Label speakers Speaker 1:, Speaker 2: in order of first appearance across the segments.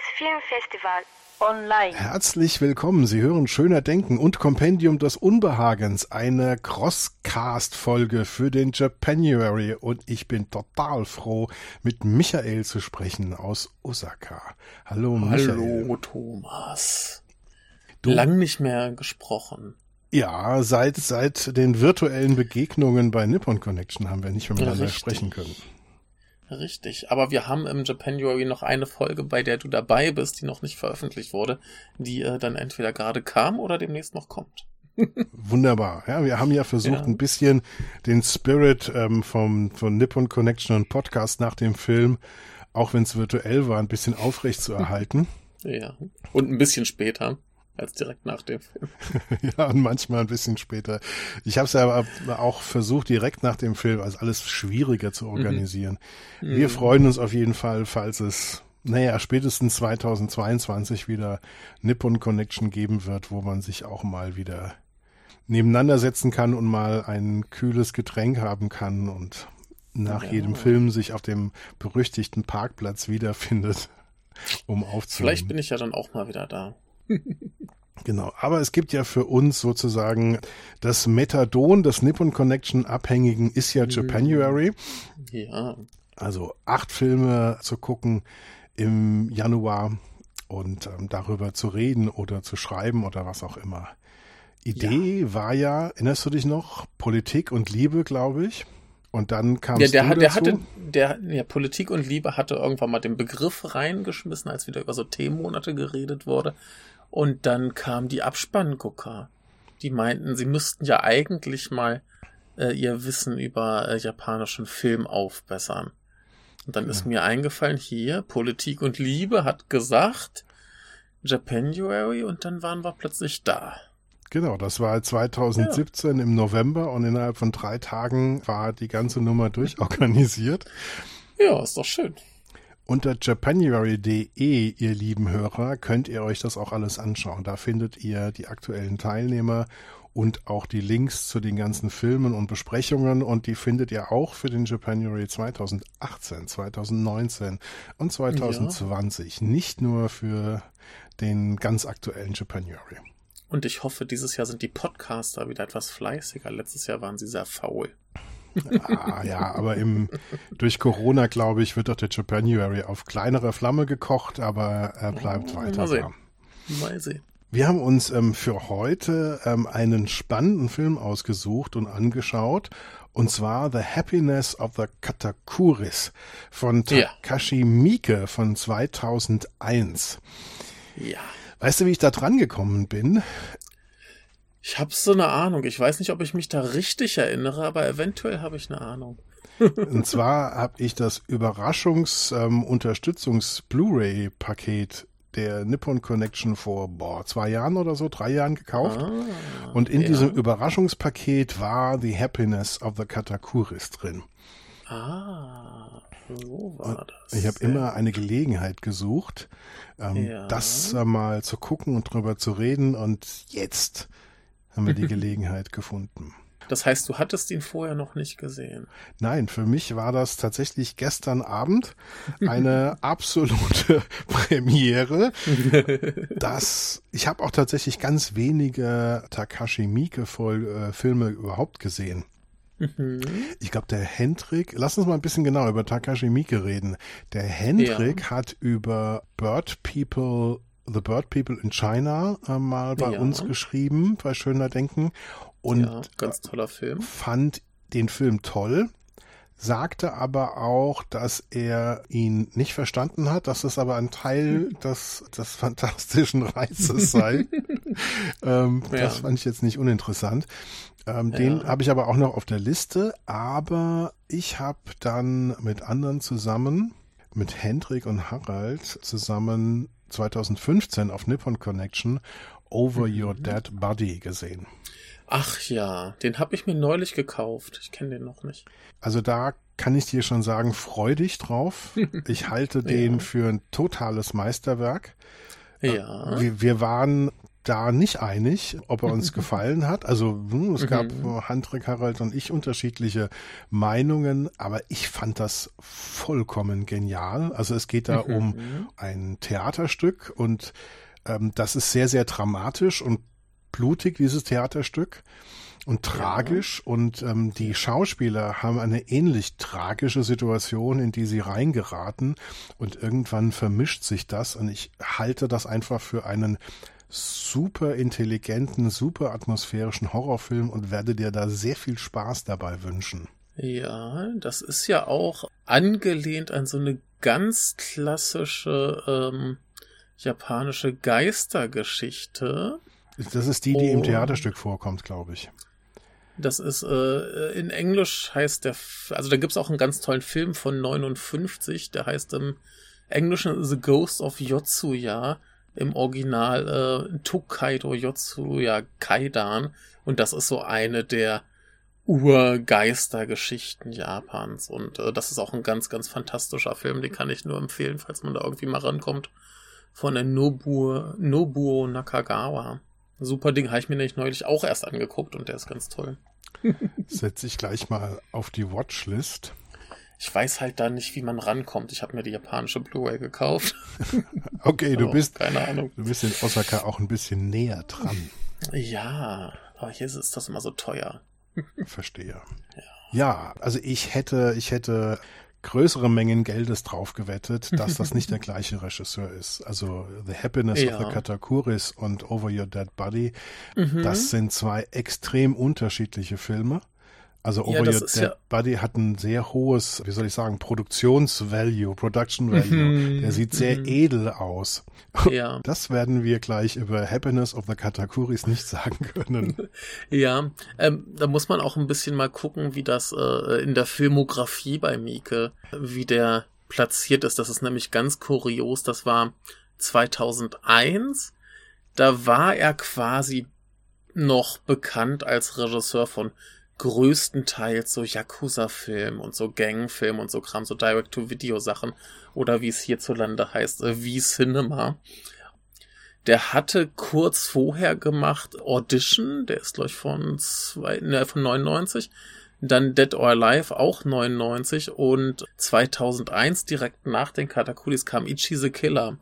Speaker 1: Japanisches Filmfestival.
Speaker 2: Online.
Speaker 3: Herzlich willkommen. Sie hören Schöner Denken und Kompendium des Unbehagens, eine Crosscast-Folge für den Japanuary. Und ich bin total froh, mit Michael zu sprechen aus Osaka. Hallo, Michael.
Speaker 4: Hallo, Thomas.
Speaker 3: Du-
Speaker 4: Lang nicht mehr gesprochen.
Speaker 3: Ja, seit, seit den virtuellen Begegnungen bei Nippon Connection haben wir nicht mehr miteinander
Speaker 4: Richtig.
Speaker 3: sprechen können.
Speaker 4: Richtig. Aber wir haben im Japanuary noch eine Folge, bei der du dabei bist, die noch nicht veröffentlicht wurde, die äh, dann entweder gerade kam oder demnächst noch kommt.
Speaker 3: Wunderbar. Ja, wir haben ja versucht,
Speaker 4: Ja.
Speaker 3: ein bisschen den Spirit ähm, vom, von Nippon Connection und Podcast nach dem Film, auch wenn es virtuell war, ein bisschen aufrecht zu erhalten.
Speaker 4: Ja. Und ein bisschen später als direkt nach dem Film.
Speaker 3: ja, und manchmal ein bisschen später. Ich habe es ja aber auch versucht, direkt nach dem Film, also alles schwieriger zu organisieren. Wir
Speaker 4: Mhm.
Speaker 3: freuen uns auf jeden Fall, falls es, naja, spätestens 2022 wieder Nippon Connection geben wird, wo man sich auch mal wieder nebeneinander setzen kann und mal ein kühles Getränk haben kann und nach
Speaker 4: Ja.
Speaker 3: jedem Film sich auf dem berüchtigten Parkplatz wiederfindet, um aufzunehmen.
Speaker 4: Vielleicht bin ich ja dann auch mal wieder da.
Speaker 3: Genau, aber es gibt ja für uns sozusagen das Methadon des Nippon Connection Abhängigen ist ja Japanuary.
Speaker 4: Ja.
Speaker 3: Also acht Filme zu gucken im Januar und ähm, darüber zu reden oder zu schreiben oder was auch immer. Idee war ja, erinnerst du dich noch, Politik und Liebe, glaube ich. Und dann kam
Speaker 4: Ja, der, hat- der hatte, der, ja, Politik und Liebe hatte irgendwann mal den Begriff reingeschmissen, als wieder über so Themenmonate geredet wurde. Und dann kam die Abspanngucker. Die meinten, sie müssten ja eigentlich mal äh, ihr Wissen über äh, japanischen Film aufbessern. Und dann ist mir eingefallen, hier, Politik und Liebe hat gesagt, Japanuary, und dann waren wir plötzlich da.
Speaker 3: Genau, das war 2017 im November und innerhalb von drei Tagen war die ganze Nummer durchorganisiert.
Speaker 4: Ja, ist doch schön.
Speaker 3: Unter japanuary.de, ihr lieben Hörer, könnt ihr euch das auch alles anschauen. Da findet ihr die aktuellen Teilnehmer und auch die Links zu den ganzen Filmen und Besprechungen und die findet ihr auch für den Japanuary 2018, 2019 und 2020. Nicht nur für den ganz aktuellen Japanuary.
Speaker 4: Und ich hoffe, dieses Jahr sind die Podcaster wieder etwas fleißiger. Letztes Jahr waren sie sehr faul.
Speaker 3: Ah, ja, aber im, durch Corona, glaube ich, wird doch der Japanuary auf kleinere Flamme gekocht, aber er bleibt
Speaker 4: Oh,
Speaker 3: weiter
Speaker 4: mal sehen.
Speaker 3: da.
Speaker 4: Mal sehen.
Speaker 3: Wir haben uns ähm, für heute ähm, einen spannenden Film ausgesucht und angeschaut. Und zwar The Happiness of the Katakuris von. Takashi Miike von 2001.
Speaker 4: Ja.
Speaker 3: Weißt du, wie ich da dran gekommen bin?
Speaker 4: Ich habe so eine Ahnung. Ich weiß nicht, ob ich mich da richtig erinnere, aber eventuell habe ich eine Ahnung.
Speaker 3: Und zwar habe ich das Überraschungs-Unterstützungs-Blu-ray-Paket der Nippon Connection vor boah, zwei Jahren oder so, drei Jahren gekauft.
Speaker 4: Ah,
Speaker 3: Und in
Speaker 4: ja.
Speaker 3: diesem Überraschungspaket war The Happiness of the Katakuris drin.
Speaker 4: Ah, so war das.
Speaker 3: Ich habe immer eine Gelegenheit gesucht, ähm,
Speaker 4: Ja.
Speaker 3: das äh, mal zu gucken und drüber zu reden. Und jetzt haben wir die Gelegenheit gefunden.
Speaker 4: Das heißt, du hattest ihn vorher noch nicht gesehen.
Speaker 3: Nein, für mich war das tatsächlich gestern Abend eine absolute Premiere. Das, ich habe auch tatsächlich ganz wenige Takashi Miike voll, äh, überhaupt gesehen.
Speaker 4: Mhm.
Speaker 3: Ich glaube, der Hendrik, lass uns mal ein bisschen genau über Takashi Miike reden. Der Hendrik hat über Bird People, The Bird People in China äh, mal bei
Speaker 4: Ja.
Speaker 3: uns geschrieben, bei Schöner Denken. Und
Speaker 4: ja, ganz toller Film.
Speaker 3: fand den Film toll, sagte aber auch, dass er ihn nicht verstanden hat, dass es aber ein Teil des, des fantastischen Reizes sei. ähm,
Speaker 4: Ja.
Speaker 3: Das fand ich jetzt nicht uninteressant. Ähm, Den
Speaker 4: Ja.
Speaker 3: habe ich aber auch noch auf der Liste, aber ich habe dann mit anderen zusammen, mit Hendrik und Harald zusammen 2015 auf Nippon Connection Over Your Dead Body gesehen.
Speaker 4: Ach ja, den habe ich mir neulich gekauft. Ich kenne den noch nicht.
Speaker 3: Also da kann ich dir schon sagen, freu dich drauf. Ich halte den
Speaker 4: Ja.
Speaker 3: für ein totales Meisterwerk.
Speaker 4: Ja.
Speaker 3: Wir, wir waren da nicht einig, ob er uns gefallen hat. Also hm, es gab mhm. Handrik, Harald und ich unterschiedliche Meinungen, aber ich fand das vollkommen genial. Also es geht da mhm. um ein Theaterstück und ähm, das ist sehr, sehr dramatisch und blutig, dieses Theaterstück und tragisch ja. und ähm, die Schauspieler haben eine ähnlich tragische Situation, in die sie reingeraten und irgendwann vermischt sich das und ich halte das einfach für einen super intelligenten, super atmosphärischen Horrorfilm und werde dir da sehr viel Spaß dabei wünschen.
Speaker 4: Ja, das ist ja auch angelehnt an so eine ganz klassische ähm, japanische Geistergeschichte.
Speaker 3: Das ist die, die oh. im Theaterstück vorkommt, glaube ich.
Speaker 4: Das ist, äh, in Englisch heißt der, also da gibt's auch einen ganz tollen Film von 59, der heißt im Englischen The Ghost of Yotsuya, im Original äh, Tokaido Yotsuya Kaidan. Und das ist so eine der Urgeistergeschichten Japans. Und äh, das ist auch ein ganz, ganz fantastischer Film, den kann ich nur empfehlen, falls man da irgendwie mal rankommt. Von der Nobuo, Nobuo Nakagawa. Super Ding, habe ich mir nämlich neulich auch erst angeguckt und der ist ganz toll.
Speaker 3: Setze ich gleich mal auf die Watchlist.
Speaker 4: Ich weiß halt da nicht, wie man rankommt. Ich habe mir die japanische Blu-ray gekauft.
Speaker 3: okay, du bist keine Ahnung. Du bist in Osaka auch ein bisschen näher dran.
Speaker 4: Ja, aber hier ist das immer so teuer.
Speaker 3: Verstehe. Ja. ja, also ich hätte, ich hätte größere Mengen Geldes drauf gewettet, dass das nicht der gleiche Regisseur ist. Also The Happiness ja. of the Katakuris und Over Your Dead Body, mhm. das sind zwei extrem unterschiedliche Filme. Also Over ja, Your Dead ja Body hat ein sehr hohes, wie soll ich sagen, Produktionsvalue, Production Value. Mhm. Der sieht sehr mhm. edel aus. Ja. Das werden wir gleich über Happiness of the Katakuris nicht sagen können.
Speaker 4: Ja, ähm, da muss man auch ein bisschen mal gucken, wie das äh, in der Filmografie bei Mieke, wie der platziert ist. Das ist nämlich ganz kurios. Das war 2001. Da war er quasi noch bekannt als Regisseur von größtenteils so Yakuza-Film und so Gang-Film und so Kram, so Direct-to-Video-Sachen oder wie es hierzulande heißt, äh, wie Cinema. Der hatte kurz vorher gemacht Audition, der ist glaube ich von, ne, von 99, dann Dead or Alive auch 99 und 2001 direkt nach den Katakulis kam Ichi the Killer.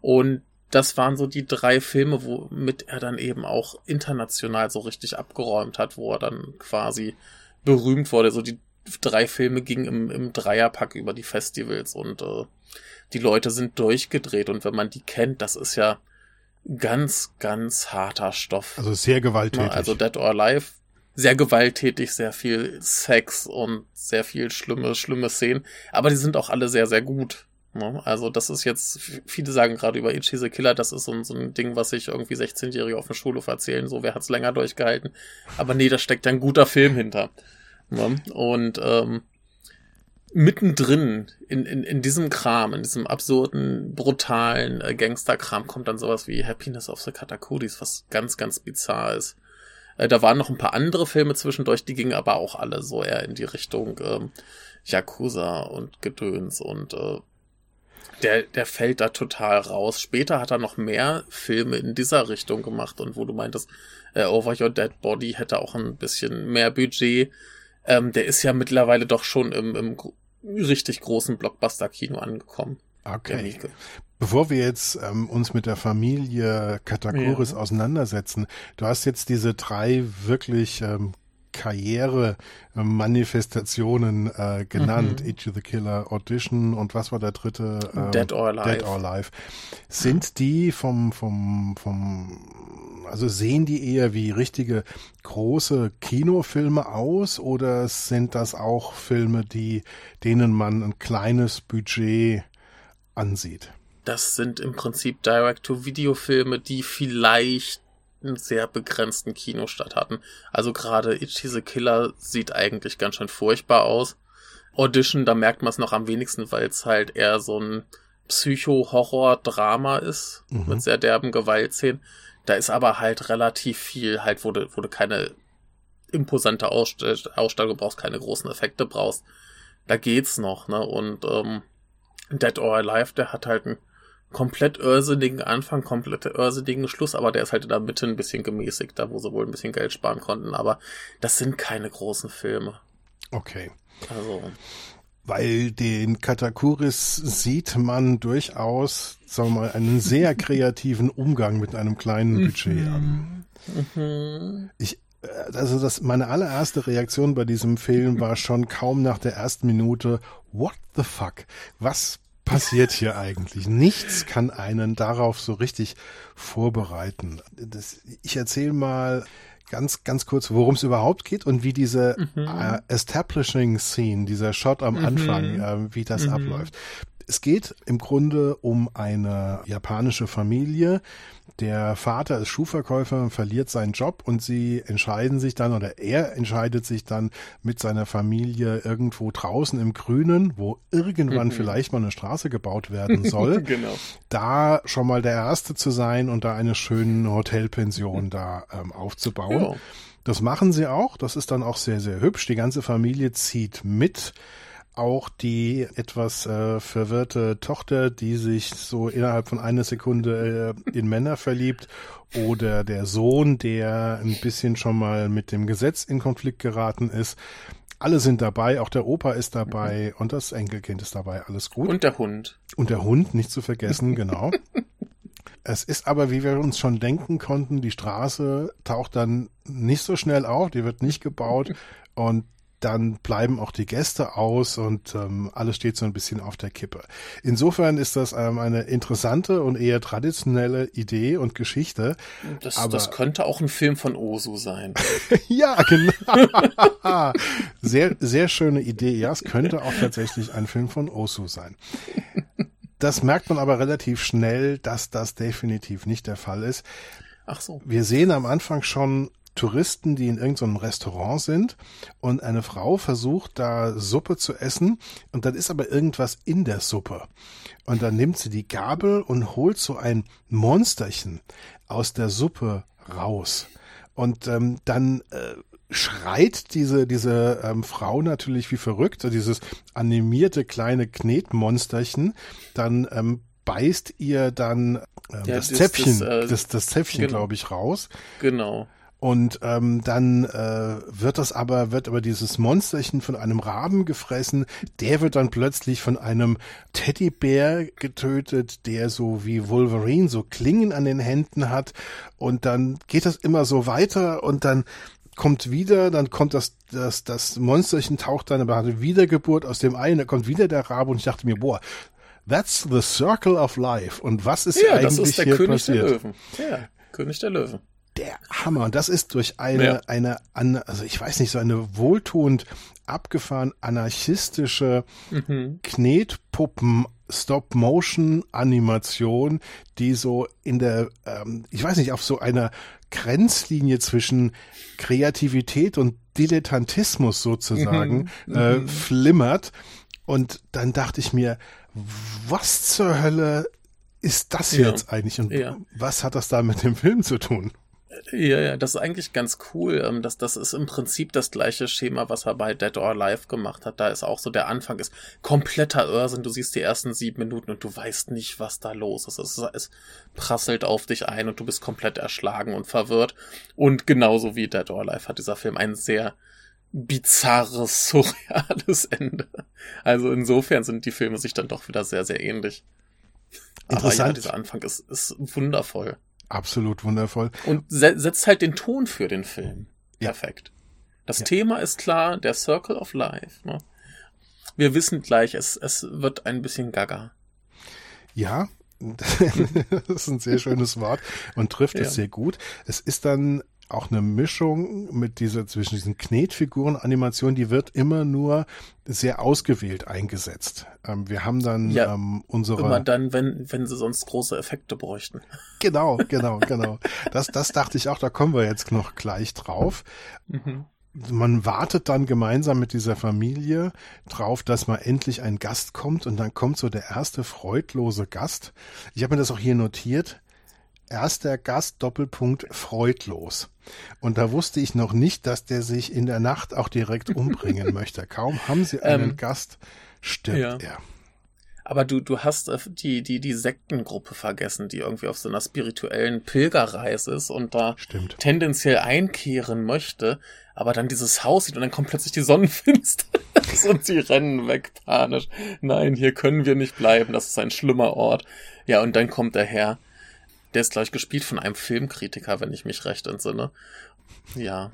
Speaker 4: Und das waren so die drei Filme, womit er dann eben auch international so richtig abgeräumt hat, wo er dann quasi berühmt wurde. So die drei Filme gingen im, im Dreierpack über die Festivals und äh, die Leute sind durchgedreht und wenn man die kennt, das ist ja ganz, ganz harter Stoff.
Speaker 3: Also sehr gewalttätig.
Speaker 4: Also Dead or Alive, sehr gewalttätig, sehr viel Sex und sehr viel schlimme, schlimme Szenen. Aber die sind auch alle sehr, sehr gut. Ne? Also das ist jetzt, viele sagen gerade über Ichi the Killer, das ist so ein, so ein Ding, was sich irgendwie 16-Jährige auf dem Schulhof erzählen, so wer hat's länger durchgehalten. Aber nee, da steckt ein guter Film hinter. Ne? Und ähm, mittendrin in, in, in diesem Kram, in diesem absurden, brutalen äh, Gangster-Kram kommt dann sowas wie Happiness of the Katakuris, was ganz, ganz bizarr ist. Äh, da waren noch ein paar andere Filme zwischendurch, die gingen aber auch alle so eher in die Richtung ähm, Yakuza und Gedöns und äh, der, der fällt da total raus. Später hat er noch mehr Filme in dieser Richtung gemacht und wo du meintest, äh, Over Your Dead Body hätte auch ein bisschen mehr Budget. Ähm, der ist ja mittlerweile doch schon im, im richtig großen Blockbuster-Kino angekommen.
Speaker 3: Okay. Bevor wir jetzt ähm, uns mit der Familie Katakuris ja. auseinandersetzen, du hast jetzt diese drei wirklich ähm, Karriere-Manifestationen äh, genannt. Mhm. Each the Killer, Audition und was war der dritte?
Speaker 4: Ähm, Dead or Alive.
Speaker 3: Dead or Alive. Sind die vom, vom, vom, also sehen die eher wie richtige große Kinofilme aus oder sind das auch Filme, die, denen man ein kleines Budget ansieht?
Speaker 4: Das sind im Prinzip Direct-to-Video-Filme, die vielleicht einen sehr begrenzten Kinostart hatten. Also gerade Itchy the Killer sieht eigentlich ganz schön furchtbar aus. Audition, da merkt man es noch am wenigsten, weil es halt eher so ein Psycho-Horror-Drama ist, mhm. mit sehr derben Gewaltszenen. Da ist aber halt relativ viel, halt, wo du, wo du keine imposante Ausstattung brauchst, keine großen Effekte brauchst. Da geht's noch, ne? Und ähm, Dead or Alive, der hat halt ein komplett irrsinnigen Anfang, komplett irrsinnigen Schluss, aber der ist halt in der Mitte ein bisschen gemäßigt, da wo sie wohl ein bisschen Geld sparen konnten. Aber das sind keine großen Filme.
Speaker 3: Okay.
Speaker 4: Also.
Speaker 3: Weil den Katakuris sieht man durchaus, sagen wir mal, einen sehr kreativen Umgang mit einem kleinen Budget an.
Speaker 4: Mhm.
Speaker 3: Ich, äh, also das, meine allererste Reaktion bei diesem Film war schon kaum nach der ersten Minute, what the fuck? Was passiert hier eigentlich? Nichts kann einen darauf so richtig vorbereiten. Das, ich erzähle mal ganz, ganz kurz, worum es überhaupt geht und wie diese
Speaker 4: Mhm.
Speaker 3: äh, Establishing Scene, dieser Shot am
Speaker 4: Mhm.
Speaker 3: Anfang, äh, wie das
Speaker 4: Mhm.
Speaker 3: abläuft. Es geht im Grunde um eine japanische Familie. Der Vater ist Schuhverkäufer und verliert seinen Job und sie entscheiden sich dann oder er entscheidet sich dann mit seiner Familie irgendwo draußen im Grünen, wo irgendwann
Speaker 4: Mhm.
Speaker 3: vielleicht mal eine Straße gebaut werden soll,
Speaker 4: genau.
Speaker 3: da schon mal der Erste zu sein und da eine schöne Hotelpension da ähm, aufzubauen.
Speaker 4: Ja.
Speaker 3: Das machen sie auch. Das ist dann auch sehr, sehr hübsch. Die ganze Familie zieht mit. Auch die etwas äh, verwirrte Tochter, die sich so innerhalb von einer Sekunde äh, in Männer verliebt. Oder der Sohn, der ein bisschen schon mal mit dem Gesetz in Konflikt geraten ist. Alle sind dabei, auch der Opa ist dabei und das Enkelkind ist dabei. Alles gut.
Speaker 4: Und der Hund.
Speaker 3: Und der Hund, nicht zu vergessen, genau. Es ist aber, wie wir uns schon denken konnten, die Straße taucht dann nicht so schnell auf, die wird nicht gebaut und dann bleiben auch die Gäste aus und ähm, alles steht so ein bisschen auf der Kippe. Insofern ist das ähm, eine interessante und eher traditionelle Idee und Geschichte.
Speaker 4: Das,
Speaker 3: Aber-
Speaker 4: das könnte auch ein Film von Osu sein.
Speaker 3: ja, genau. sehr, sehr schöne Idee. Ja, es könnte auch tatsächlich ein Film von Osu sein. Das merkt man aber relativ schnell, dass das definitiv nicht der Fall ist.
Speaker 4: Ach so.
Speaker 3: Wir sehen am Anfang schon Touristen, die in irgendeinem Restaurant sind und eine Frau versucht da Suppe zu essen und dann ist aber irgendwas in der Suppe. Und dann nimmt sie die Gabel und holt so ein Monsterchen aus der Suppe raus. Und ähm, dann äh, schreit diese, diese ähm, Frau natürlich wie verrückt, dieses animierte kleine Knetmonsterchen, dann ähm, beißt ihr dann ähm,
Speaker 4: Ja,
Speaker 3: das
Speaker 4: das-
Speaker 3: Zäpfchen,
Speaker 4: das, äh,
Speaker 3: das, das Zäpfchen,
Speaker 4: genau.
Speaker 3: glaube ich, raus.
Speaker 4: Genau.
Speaker 3: Und ähm, dann äh, wird das aber, wird aber dieses Monsterchen von einem Raben gefressen. Der wird dann plötzlich von einem Teddybär getötet, der so wie Wolverine so Klingen an den Händen hat. Und dann geht das immer so weiter und dann kommt wieder, dann kommt das, das, das Monsterchen taucht dann, aber hat eine Wiedergeburt aus dem Ei, und da kommt wieder der Rabe und ich dachte mir, boah, that's the circle of life. Und was ist
Speaker 4: Ja,
Speaker 3: eigentlich
Speaker 4: das ist der
Speaker 3: hier
Speaker 4: König
Speaker 3: passiert?
Speaker 4: der Löwen. Ja, König der Löwen.
Speaker 3: Der Hammer. Und das ist durch eine,
Speaker 4: Ja.
Speaker 3: eine, also ich weiß nicht, so eine wohltuend abgefahren anarchistische
Speaker 4: Mhm.
Speaker 3: Knetpuppen Stop-Motion-Animation, die so in der, ähm, ich weiß nicht, auf so einer Grenzlinie zwischen Kreativität und Dilettantismus sozusagen
Speaker 4: Mhm.
Speaker 3: äh,
Speaker 4: Mhm.
Speaker 3: flimmert. Und dann dachte ich mir, was zur Hölle ist das
Speaker 4: Ja.
Speaker 3: jetzt eigentlich und
Speaker 4: Ja.
Speaker 3: was hat das da mit dem Film zu tun?
Speaker 4: Ja, ja, das ist eigentlich ganz cool. Ähm, Das, das ist im Prinzip das gleiche Schema, was er bei Dead or Alive gemacht hat. Da ist auch so, der Anfang ist kompletter Irrsinn. Du siehst die ersten sieben Minuten und du weißt nicht, was da los ist. Es, es prasselt auf dich ein und du bist komplett erschlagen und verwirrt. Und genauso wie Dead or Alive hat dieser Film ein sehr bizarres, surreales Ende. Also insofern sind die Filme sich dann doch wieder sehr, sehr ähnlich. Aber ja, dieser Anfang ist, ist wundervoll.
Speaker 3: Absolut wundervoll.
Speaker 4: Und se setzt halt den Ton für den Film.
Speaker 3: Ja.
Speaker 4: Perfekt. Das
Speaker 3: Ja.
Speaker 4: Thema ist klar, der Circle of Life. Ne? Wir wissen gleich, es, es wird ein bisschen gaga.
Speaker 3: Ja, das ist ein sehr schönes Wort und trifft
Speaker 4: Ja.
Speaker 3: es sehr gut. Es ist dann auch eine Mischung mit dieser zwischen diesen Knetfiguren-Animationen, die wird immer nur sehr ausgewählt eingesetzt. Ähm, wir haben dann
Speaker 4: Ja,
Speaker 3: ähm, unsere
Speaker 4: Immer dann, wenn, wenn sie sonst große Effekte bräuchten.
Speaker 3: genau, genau, genau. Das, das dachte ich auch. Da kommen wir jetzt noch gleich drauf.
Speaker 4: Mhm.
Speaker 3: man wartet dann gemeinsam mit dieser Familie drauf, dass mal endlich ein Gast kommt und dann kommt so der erste freudlose Gast. Ich habe mir das auch hier notiert. Erster Gast Doppelpunkt freudlos. Und da wusste ich noch nicht, dass der sich in der Nacht auch direkt umbringen möchte. Kaum haben sie einen
Speaker 4: Ähm,
Speaker 3: Gast, stirbt
Speaker 4: ja.
Speaker 3: er.
Speaker 4: Aber du, du hast äh, die, die, die Sektengruppe vergessen, die irgendwie auf so einer spirituellen Pilgerreise ist und da
Speaker 3: Stimmt.
Speaker 4: tendenziell einkehren möchte, aber dann dieses Haus sieht und dann kommt plötzlich die Sonnenfinsternis und sie rennen weg panisch. Nein, hier können wir nicht bleiben, das ist ein schlimmer Ort. Ja, und dann kommt der Herr, der ist gleich gespielt von einem Filmkritiker, wenn ich mich recht entsinne. Ja,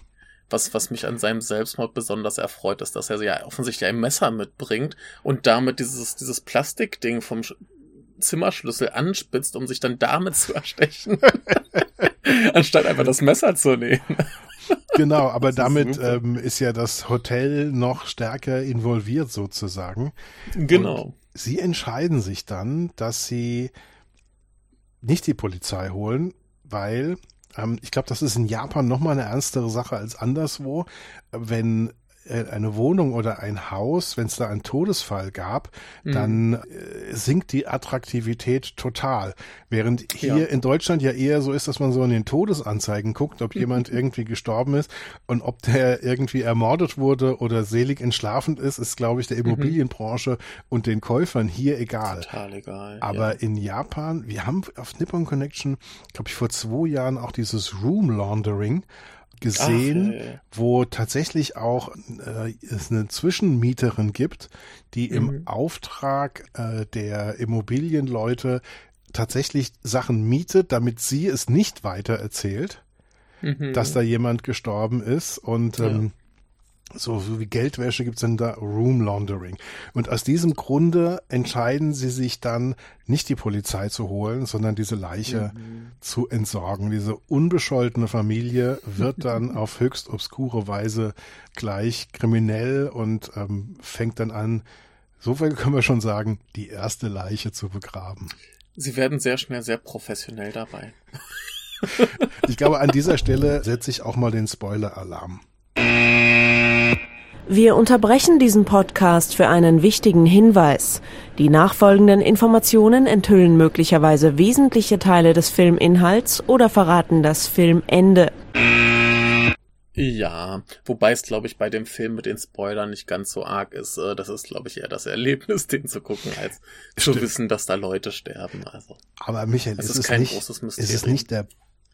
Speaker 4: was, was mich an seinem Selbstmord besonders erfreut, ist, dass er ja offensichtlich ein Messer mitbringt und damit dieses, dieses Plastikding vom Sch Zimmerschlüssel anspitzt, um sich dann damit zu erstechen. Anstatt einfach das Messer zu nehmen.
Speaker 3: Genau, aber damit ähm, ist ja das Hotel noch stärker involviert sozusagen.
Speaker 4: Genau.
Speaker 3: Und sie entscheiden sich dann, dass sie nicht die Polizei holen, weil ähm, ich glaube, das ist in Japan nochmal eine ernstere Sache als anderswo. Wenn eine Wohnung oder ein Haus, wenn es da einen Todesfall gab, mhm. dann äh, sinkt die Attraktivität total. Während hier ja. in Deutschland ja eher so ist, dass man so in den Todesanzeigen guckt, ob jemand irgendwie gestorben ist und ob der irgendwie ermordet wurde oder selig entschlafend ist, ist, glaube ich, der mhm. Immobilienbranche mhm. und den Käufern hier egal.
Speaker 4: Total egal.
Speaker 3: Aber ja. in Japan, wir haben auf Nippon Connection, glaube ich, vor zwei Jahren auch dieses Room Laundering gesehen, Ach, ja, wo tatsächlich auch äh, es eine Zwischenmieterin gibt, die mhm. im Auftrag äh, der Immobilienleute tatsächlich Sachen mietet, damit sie es nicht weiter erzählt, mhm. dass da jemand gestorben ist und ähm, so, so wie Geldwäsche gibt's dann da Room Laundering. Und aus diesem Grunde entscheiden sie sich dann, nicht die Polizei zu holen, sondern diese Leiche mhm. zu entsorgen. Diese unbescholtene Familie wird dann auf höchst obskure Weise gleich kriminell und ähm, fängt dann an, so viel können wir schon sagen, die erste Leiche zu begraben.
Speaker 4: Sie werden sehr schnell sehr professionell dabei.
Speaker 3: ich glaube, an dieser Stelle setze ich auch mal den Spoiler-Alarm.
Speaker 2: Wir unterbrechen diesen Podcast für einen wichtigen Hinweis. Die nachfolgenden Informationen enthüllen möglicherweise wesentliche Teile des Filminhalts oder verraten das Filmende.
Speaker 4: Ja, wobei es, glaube ich, bei dem Film mit den Spoilern nicht ganz so arg ist. Äh, das ist, glaube ich, eher das Erlebnis, den zu gucken, als Stimmt. zu wissen, dass da Leute sterben. Also,
Speaker 3: Aber Michael, ist, ist, es nicht, ist es nicht der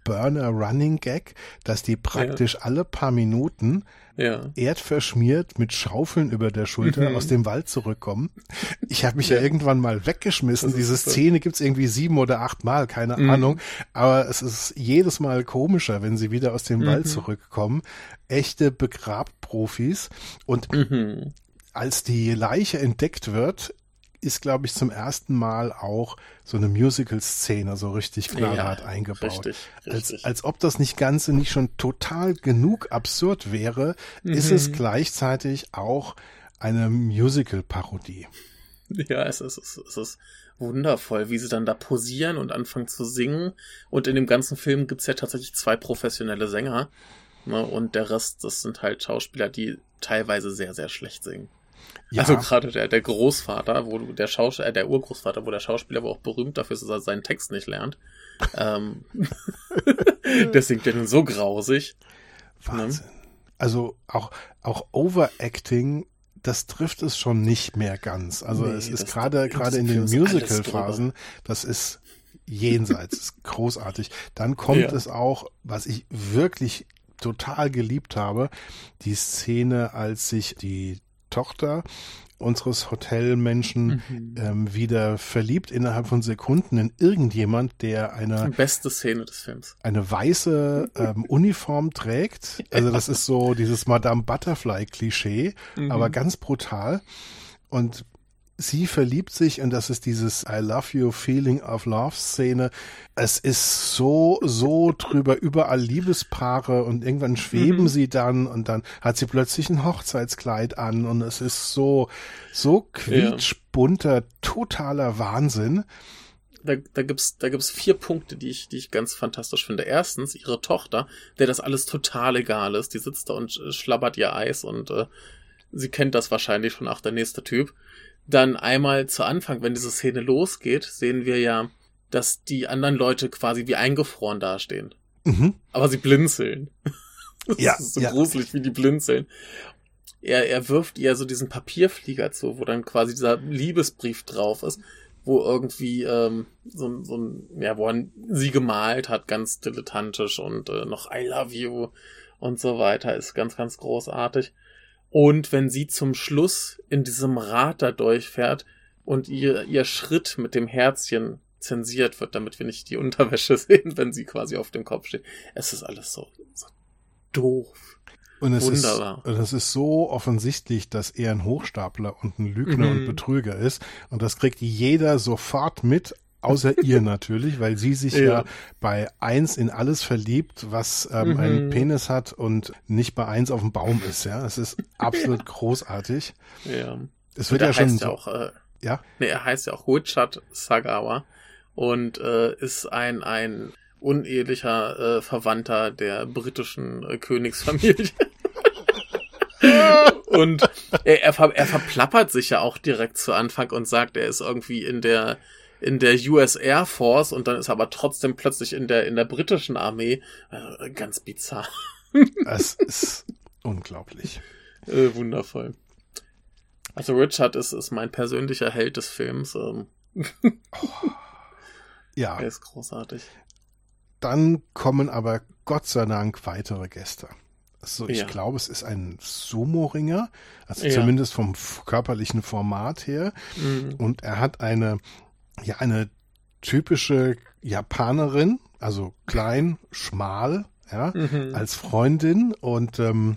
Speaker 3: Burner Running Gag, dass die praktisch ja. alle paar Minuten ja. erdverschmiert mit Schaufeln über der Schulter mhm. aus dem Wald zurückkommen. Ich habe mich ja. ja. irgendwann mal weggeschmissen. Diese Szene gibt's irgendwie sieben oder acht Mal, keine mhm. Ahnung. Aber es ist jedes Mal komischer, wenn sie wieder aus dem mhm. Wald zurückkommen. Echte Begrabprofis. Und mhm. als die Leiche entdeckt wird, ist, glaube ich, zum ersten Mal auch so eine Musical-Szene so richtig knallhart ja, eingebaut. Richtig, richtig. Als, als ob das nicht Ganze nicht schon total genug absurd wäre, mhm. ist es mhm. gleichzeitig auch eine Musical-Parodie.
Speaker 4: Ja, es ist, es ist, es ist wundervoll, wie sie dann da posieren und anfangen zu singen. Und in dem ganzen Film gibt's ja tatsächlich zwei professionelle Sänger. Ne, und der Rest, das sind halt Schauspieler, die teilweise sehr, sehr schlecht singen. Ja. Also gerade der, der Großvater, wo der Schauspieler, äh, der Urgroßvater, wo der Schauspieler aber auch berühmt dafür ist, dass er seinen Text nicht lernt. ähm, der singt ja nun so grausig.
Speaker 3: Ne? Wahnsinn. Ne? Also auch, auch Overacting, das trifft es schon nicht mehr ganz. Also nee, es ist gerade, gerade in den Musical-Phasen, das ist jenseits, ist großartig. Dann kommt ja. es auch, was ich wirklich total geliebt habe, die Szene, als sich die Tochter unseres Hotelmenschen mhm. ähm, wieder verliebt innerhalb von Sekunden in irgendjemand, der eine
Speaker 4: beste Szene des Films
Speaker 3: eine weiße ähm, Uniform trägt. Also das ist so dieses Madame Butterfly Klischee, mhm. aber ganz brutal. Und sie verliebt sich und das ist dieses I love you feeling of love Szene. Es ist so, so drüber, überall Liebespaare und irgendwann schweben mhm. sie dann und dann hat sie plötzlich ein Hochzeitskleid an und es ist so, so quietschbunter, ja. totaler Wahnsinn.
Speaker 4: Da, da gibt's da gibt's vier Punkte, die ich die ich ganz fantastisch finde. Erstens ihre Tochter, der das alles total egal ist, die sitzt da und äh, schlabbert ihr Eis und äh, sie kennt das wahrscheinlich schon, ach der nächste Typ. Dann einmal zu Anfang, wenn diese Szene losgeht, sehen wir ja, dass die anderen Leute quasi wie eingefroren dastehen. Mhm. Aber sie blinzeln. Das ja, ist so ja. gruselig, wie die blinzeln. er, er wirft ihr so diesen Papierflieger zu, wo dann quasi dieser Liebesbrief drauf ist, wo irgendwie ähm, so, so ein, ja, wo er sie gemalt hat, ganz dilettantisch und äh, noch I love you und so weiter, ist ganz, ganz großartig. Und wenn sie zum Schluss in diesem Rad da durchfährt und ihr, ihr Schritt mit dem Herzchen zensiert wird, damit wir nicht die Unterwäsche sehen, wenn sie quasi auf dem Kopf steht. Es ist alles so, so doof.
Speaker 3: Und es,
Speaker 4: Wunderbar.
Speaker 3: ist, und es ist so offensichtlich, dass er ein Hochstapler und ein Lügner
Speaker 4: Mhm.
Speaker 3: und Betrüger ist. Und das kriegt jeder sofort mit, außer ihr natürlich, weil sie sich ja.
Speaker 4: Ja.
Speaker 3: bei eins in alles verliebt, was ähm,
Speaker 4: Mhm.
Speaker 3: einen Penis hat und nicht bei eins auf dem Baum ist. Ja, es ist absolut großartig.
Speaker 4: Ja.
Speaker 3: Es wird
Speaker 4: er
Speaker 3: ja schon
Speaker 4: heißt ja auch, äh,
Speaker 3: ja,
Speaker 4: nee, er heißt ja auch Richard Sagawa und äh, ist ein, ein unehelicher äh, Verwandter der britischen äh, Königsfamilie. und er, er, ver, er verplappert sich ja auch direkt zu Anfang und sagt, er ist irgendwie in der in der US Air Force und dann ist er aber trotzdem plötzlich in der in der britischen Armee. Äh, ganz bizarr.
Speaker 3: es ist unglaublich.
Speaker 4: Äh, wundervoll. Also Richard ist, ist mein persönlicher Held des Films. Ähm,
Speaker 3: Ja,
Speaker 4: er ist großartig.
Speaker 3: dann kommen aber Gott sei Dank weitere Gäste. Also ich
Speaker 4: Ja.
Speaker 3: glaube, es ist ein Sumo-Ringer, also
Speaker 4: Ja.
Speaker 3: zumindest vom körperlichen Format her.
Speaker 4: Mhm.
Speaker 3: Und er hat eine, ja, eine typische Japanerin, also klein, schmal, ja,
Speaker 4: Mhm.
Speaker 3: als Freundin und ähm,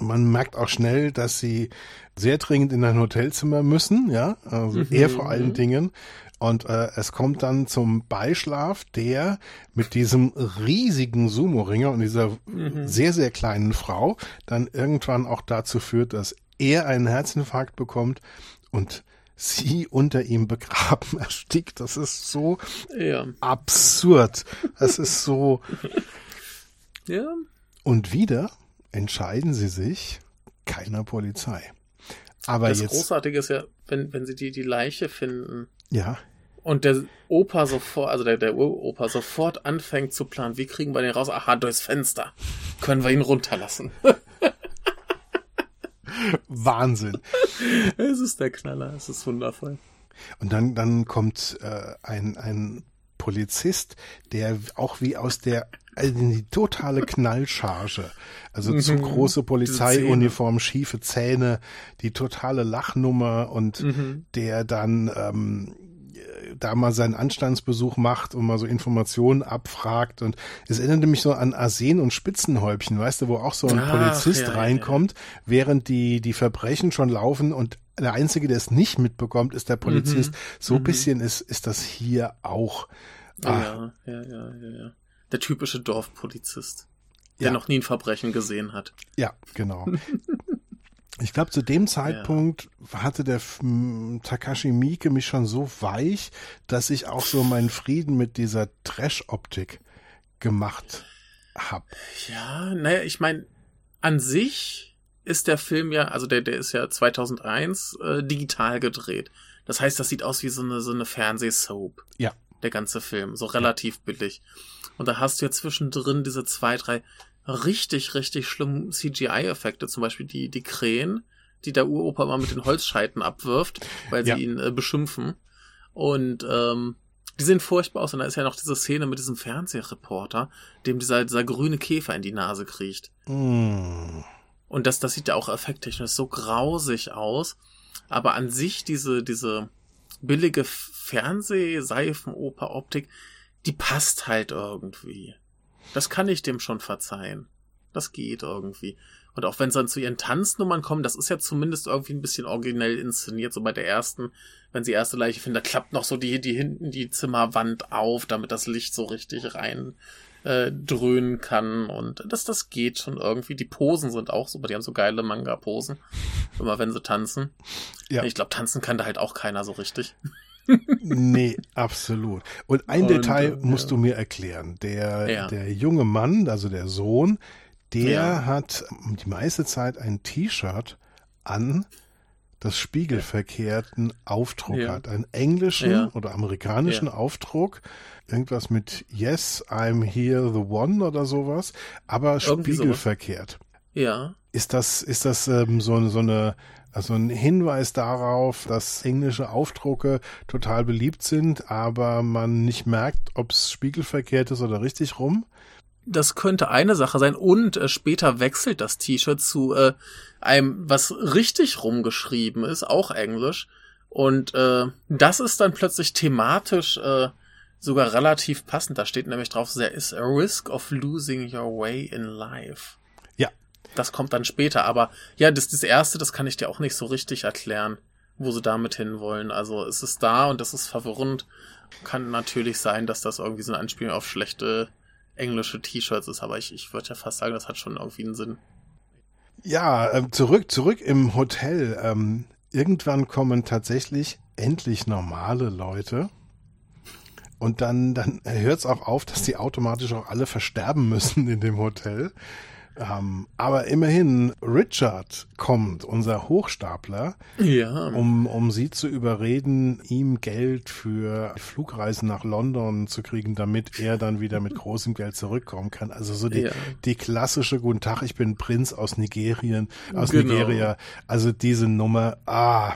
Speaker 3: man merkt auch schnell, dass sie sehr dringend in ein Hotelzimmer müssen, ja, also
Speaker 4: Mhm.
Speaker 3: er vor allen Dingen. Und äh, es kommt dann zum Beischlaf, der mit diesem riesigen Sumo-Ringer und dieser
Speaker 4: Mhm.
Speaker 3: sehr, sehr kleinen Frau dann irgendwann auch dazu führt, dass er einen Herzinfarkt bekommt und sie unter ihm begraben erstickt. Das ist so
Speaker 4: Ja.
Speaker 3: absurd. Das ist so.
Speaker 4: Ja.
Speaker 3: Und wieder entscheiden sie sich keiner Polizei. Aber
Speaker 4: Das
Speaker 3: jetzt,
Speaker 4: Großartige ist ja, wenn, wenn sie die, die Leiche finden
Speaker 3: ja,
Speaker 4: und der Opa sofort, also der, der Uropa sofort anfängt zu planen, wie kriegen wir den raus? Aha, durchs Fenster. Können wir ihn runterlassen.
Speaker 3: Wahnsinn.
Speaker 4: es ist der Knaller, es ist wundervoll.
Speaker 3: Und dann, dann kommt äh, ein, ein Polizist, der auch wie aus der also die totale Knallcharge, also zu
Speaker 4: Mhm.
Speaker 3: große Polizeiuniform, schiefe Zähne, die totale Lachnummer und
Speaker 4: Mhm.
Speaker 3: der dann ähm, da mal seinen Anstandsbesuch macht und mal so Informationen abfragt und es erinnerte mich so an Arsen und Spitzenhäubchen, weißt du, wo auch so ein
Speaker 4: Ach,
Speaker 3: Polizist
Speaker 4: ja, ja,
Speaker 3: reinkommt, während die die Verbrechen schon laufen und der einzige, der es nicht mitbekommt, ist der Polizist.
Speaker 4: Mhm.
Speaker 3: So ein
Speaker 4: Mhm.
Speaker 3: bisschen ist ist das hier auch. Ah,
Speaker 4: Ja, ja, ja, ja, ja. Der typische Dorfpolizist, der
Speaker 3: Ja.
Speaker 4: noch nie ein Verbrechen gesehen hat.
Speaker 3: Ja, genau. Ich glaube, zu dem Zeitpunkt hatte der m, Takashi Miike mich schon so weich, dass ich auch so meinen Frieden mit dieser Trash-Optik gemacht hab.
Speaker 4: Ja, naja, ich meine, an sich ist der Film ja, also der, der ist ja 2001 äh, digital gedreht. Das heißt, das sieht aus wie so eine, so eine Fernsehsoap.
Speaker 3: Ja.
Speaker 4: Der ganze Film, so relativ billig. Und da hast du ja zwischendrin diese zwei, drei richtig, richtig schlimmen CGI-Effekte, zum Beispiel die, die Krähen, die der Uropa mal mit den Holzscheiten abwirft, weil sie
Speaker 3: Ja.
Speaker 4: ihn äh, beschimpfen. Und ähm, die sehen furchtbar aus. Und da ist ja noch diese Szene mit diesem Fernsehreporter, dem dieser, dieser grüne Käfer in die Nase kriecht.
Speaker 3: Mm.
Speaker 4: Und das, das sieht ja auch effekttechnisch so grausig aus. Aber an sich diese, diese billige Fernsehseifenoper-Optik, die passt halt irgendwie. Das kann ich dem schon verzeihen. Das geht irgendwie. Und auch wenn es dann zu ihren Tanznummern kommen, das ist ja zumindest irgendwie ein bisschen originell inszeniert. So bei der ersten, wenn sie erste Leiche finden, da klappt noch so die, die hinten die Zimmerwand auf, damit das Licht so richtig rein äh, dröhnen kann. Und das, das geht schon irgendwie. Die Posen sind auch super. Die haben so geile Manga-Posen. Immer wenn sie tanzen.
Speaker 3: Ja.
Speaker 4: Ich glaube, tanzen kann da halt auch keiner so richtig.
Speaker 3: Nee, absolut. Und ein
Speaker 4: Und,
Speaker 3: Detail
Speaker 4: äh,
Speaker 3: musst
Speaker 4: ja.
Speaker 3: du mir erklären. Der,
Speaker 4: Ja.
Speaker 3: der junge Mann, also der Sohn, der
Speaker 4: Ja.
Speaker 3: hat die meiste Zeit ein T-Shirt an, das spiegelverkehrten Aufdruck hat. Einen englischen oder amerikanischen. Aufdruck. Irgendwas mit Yes, I'm here, the one oder sowas. Aber
Speaker 4: Irgendwie
Speaker 3: spiegelverkehrt.
Speaker 4: Ja.
Speaker 3: Ist das, ist das ähm, so, so eine also ein Hinweis darauf, dass englische Aufdrucke total beliebt sind, aber man nicht merkt, ob es spiegelverkehrt ist oder richtig rum.
Speaker 4: Das könnte eine Sache sein. Und äh, später wechselt das T-Shirt zu äh, einem, was richtig rumgeschrieben ist, auch Englisch. Und äh, das ist dann plötzlich thematisch äh, sogar relativ passend. Da steht nämlich drauf, there is a risk of losing your way in life das kommt dann später. Aber ja, das, das erste, das kann ich dir auch nicht so richtig erklären, wo sie damit hinwollen. Also es ist da und das ist verwirrend. Kann natürlich sein, dass das irgendwie so eine Anspielung auf schlechte englische T-Shirts ist, aber ich, ich würde ja fast sagen, das hat schon irgendwie einen Sinn.
Speaker 3: Ja, ähm, zurück, zurück im Hotel. Ähm, irgendwann kommen tatsächlich endlich normale Leute. Und dann, dann hört es auch auf, dass die automatisch auch alle versterben müssen in dem Hotel. Ähm, aber immerhin, Richard kommt, unser Hochstapler,
Speaker 4: ja.
Speaker 3: um, um sie zu überreden, ihm Geld für Flugreisen nach London zu kriegen, damit er dann wieder mit großem Geld zurückkommen kann. Also so die, ja. die klassische Guten Tag, ich bin Prinz aus Nigerien, aus genau. Nigeria. Also diese Nummer, ah.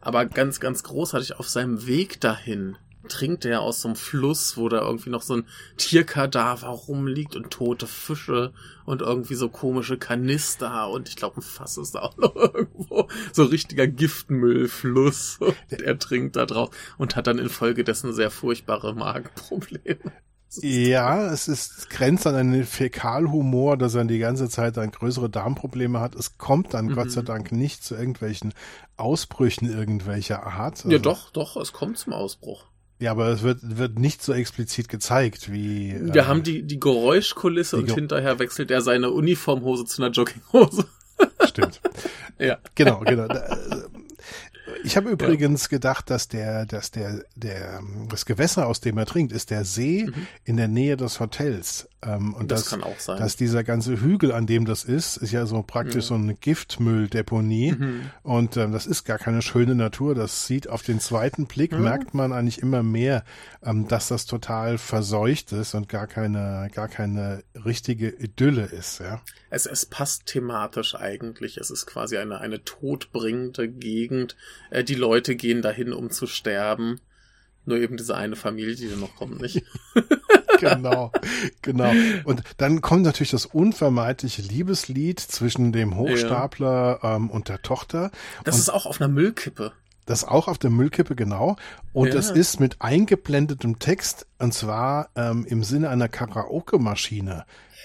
Speaker 4: Aber ganz, ganz großartig auf seinem Weg dahin trinkt er aus so einem Fluss, wo da irgendwie noch so ein Tierkadaver rumliegt und tote Fische und irgendwie so komische Kanister und ich glaube ein Fass ist da auch noch irgendwo. So richtiger Giftmüllfluss. Und er trinkt da drauf und hat dann infolgedessen sehr furchtbare Magenprobleme.
Speaker 3: Ja, es ist grenzt an einen Fäkalhumor, dass er die ganze Zeit dann größere Darmprobleme hat. Es kommt dann mhm. Gott sei Dank nicht zu irgendwelchen Ausbrüchen irgendwelcher Art.
Speaker 4: Also, ja, doch, doch, es kommt zum Ausbruch.
Speaker 3: Ja, aber es wird, wird nicht so explizit gezeigt wie.
Speaker 4: Wir äh, haben die, die Geräuschkulisse die und Ge hinterher wechselt er seine Uniformhose zu einer Jogginghose.
Speaker 3: Stimmt. ja. Genau, genau. Äh, ich habe übrigens ja. gedacht, dass der, dass der, der, das Gewässer, aus dem er trinkt, ist der See mhm. in der Nähe des Hotels. Ähm, und das, das, kann auch sein. Dass dieser ganze Hügel, an dem das ist, ist ja so praktisch mhm. so eine Giftmülldeponie. Mhm. Und ähm, das ist gar keine schöne Natur. Das sieht auf den zweiten Blick, mhm. merkt man eigentlich immer mehr, ähm, dass das total verseucht ist und gar keine, gar keine richtige Idylle ist, ja.
Speaker 4: Es, es passt thematisch eigentlich. Es ist quasi eine, eine todbringende Gegend. Äh, die Leute gehen dahin, um zu sterben. Nur eben diese eine Familie, die dann noch kommt, nicht?
Speaker 3: genau, genau. Und dann kommt natürlich das unvermeidliche Liebeslied zwischen dem Hochstapler ja. ähm, und der Tochter.
Speaker 4: Das
Speaker 3: und
Speaker 4: ist auch auf einer Müllkippe.
Speaker 3: Das auch auf der Müllkippe, genau. Und ja. ist mit eingeblendetem Text, und zwar ähm, im Sinne einer Karaoke-Maschine.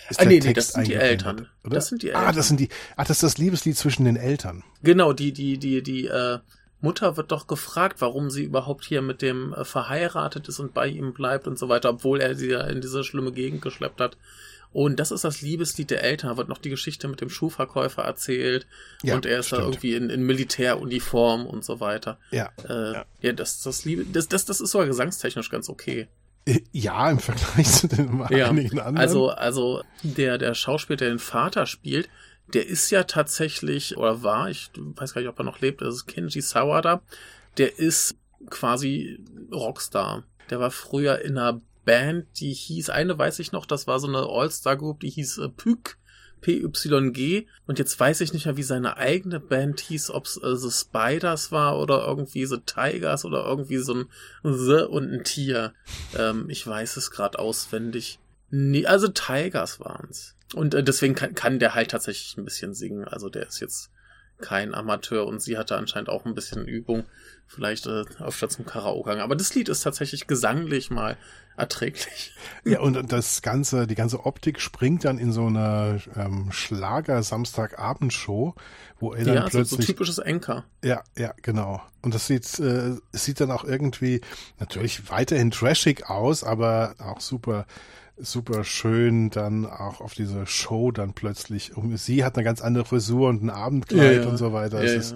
Speaker 4: Ist ah, nee, nee, das sind die Eltern.
Speaker 3: Oder?
Speaker 4: Das sind die
Speaker 3: Eltern. Ah, das sind die, ah, das ist das Liebeslied zwischen den Eltern.
Speaker 4: Genau, die, die, die, die, äh, Mutter wird doch gefragt, warum sie überhaupt hier mit dem äh, verheiratet ist und bei ihm bleibt und so weiter, obwohl er sie ja in diese schlimme Gegend geschleppt hat. Und das ist das Liebeslied der Eltern. Da wird noch die Geschichte mit dem Schuhverkäufer erzählt. Ja, und er ist stimmt. da irgendwie in, in Militäruniform und so weiter.
Speaker 3: Ja.
Speaker 4: Äh, ja. ja, das, das Liebe, das, das, das ist sogar gesangstechnisch ganz okay.
Speaker 3: Äh, ja, im Vergleich zu den ja. einigen anderen.
Speaker 4: Also, also der, der Schauspieler, der den Vater spielt, der ist ja tatsächlich, oder war, ich weiß gar nicht, ob er noch lebt, das ist Kenji Sawada, der ist quasi Rockstar. Der war früher in einer Band, die hieß, eine weiß ich noch, das war so eine All-Star-Group, die hieß äh, Pyk, PYG. Und jetzt weiß ich nicht mehr, wie seine eigene Band hieß, ob es äh, The Spiders war oder irgendwie The Tigers oder irgendwie so ein The und ein Tier. Ähm, ich weiß es gerade auswendig. Nee, also Tigers waren's. Und äh, deswegen kann, kann der halt tatsächlich ein bisschen singen. Also der ist jetzt kein Amateur und sie hatte anscheinend auch ein bisschen Übung. Vielleicht äh, öfter zum Karaoke. Aber das Lied ist tatsächlich gesanglich mal erträglich.
Speaker 3: Ja, und das ganze, die ganze Optik springt dann in so eine ähm, Schlager-Samstagabendshow, wo er dann ja, plötzlich. So, so
Speaker 4: typisches Enker.
Speaker 3: Ja, ja, genau. Und das sieht, äh, sieht dann auch irgendwie natürlich weiterhin trashig aus, aber auch super super schön dann auch auf diese Show dann plötzlich. Um, sie hat eine ganz andere Frisur und ein Abendkleid ja, ja. und so weiter. Ja, es ist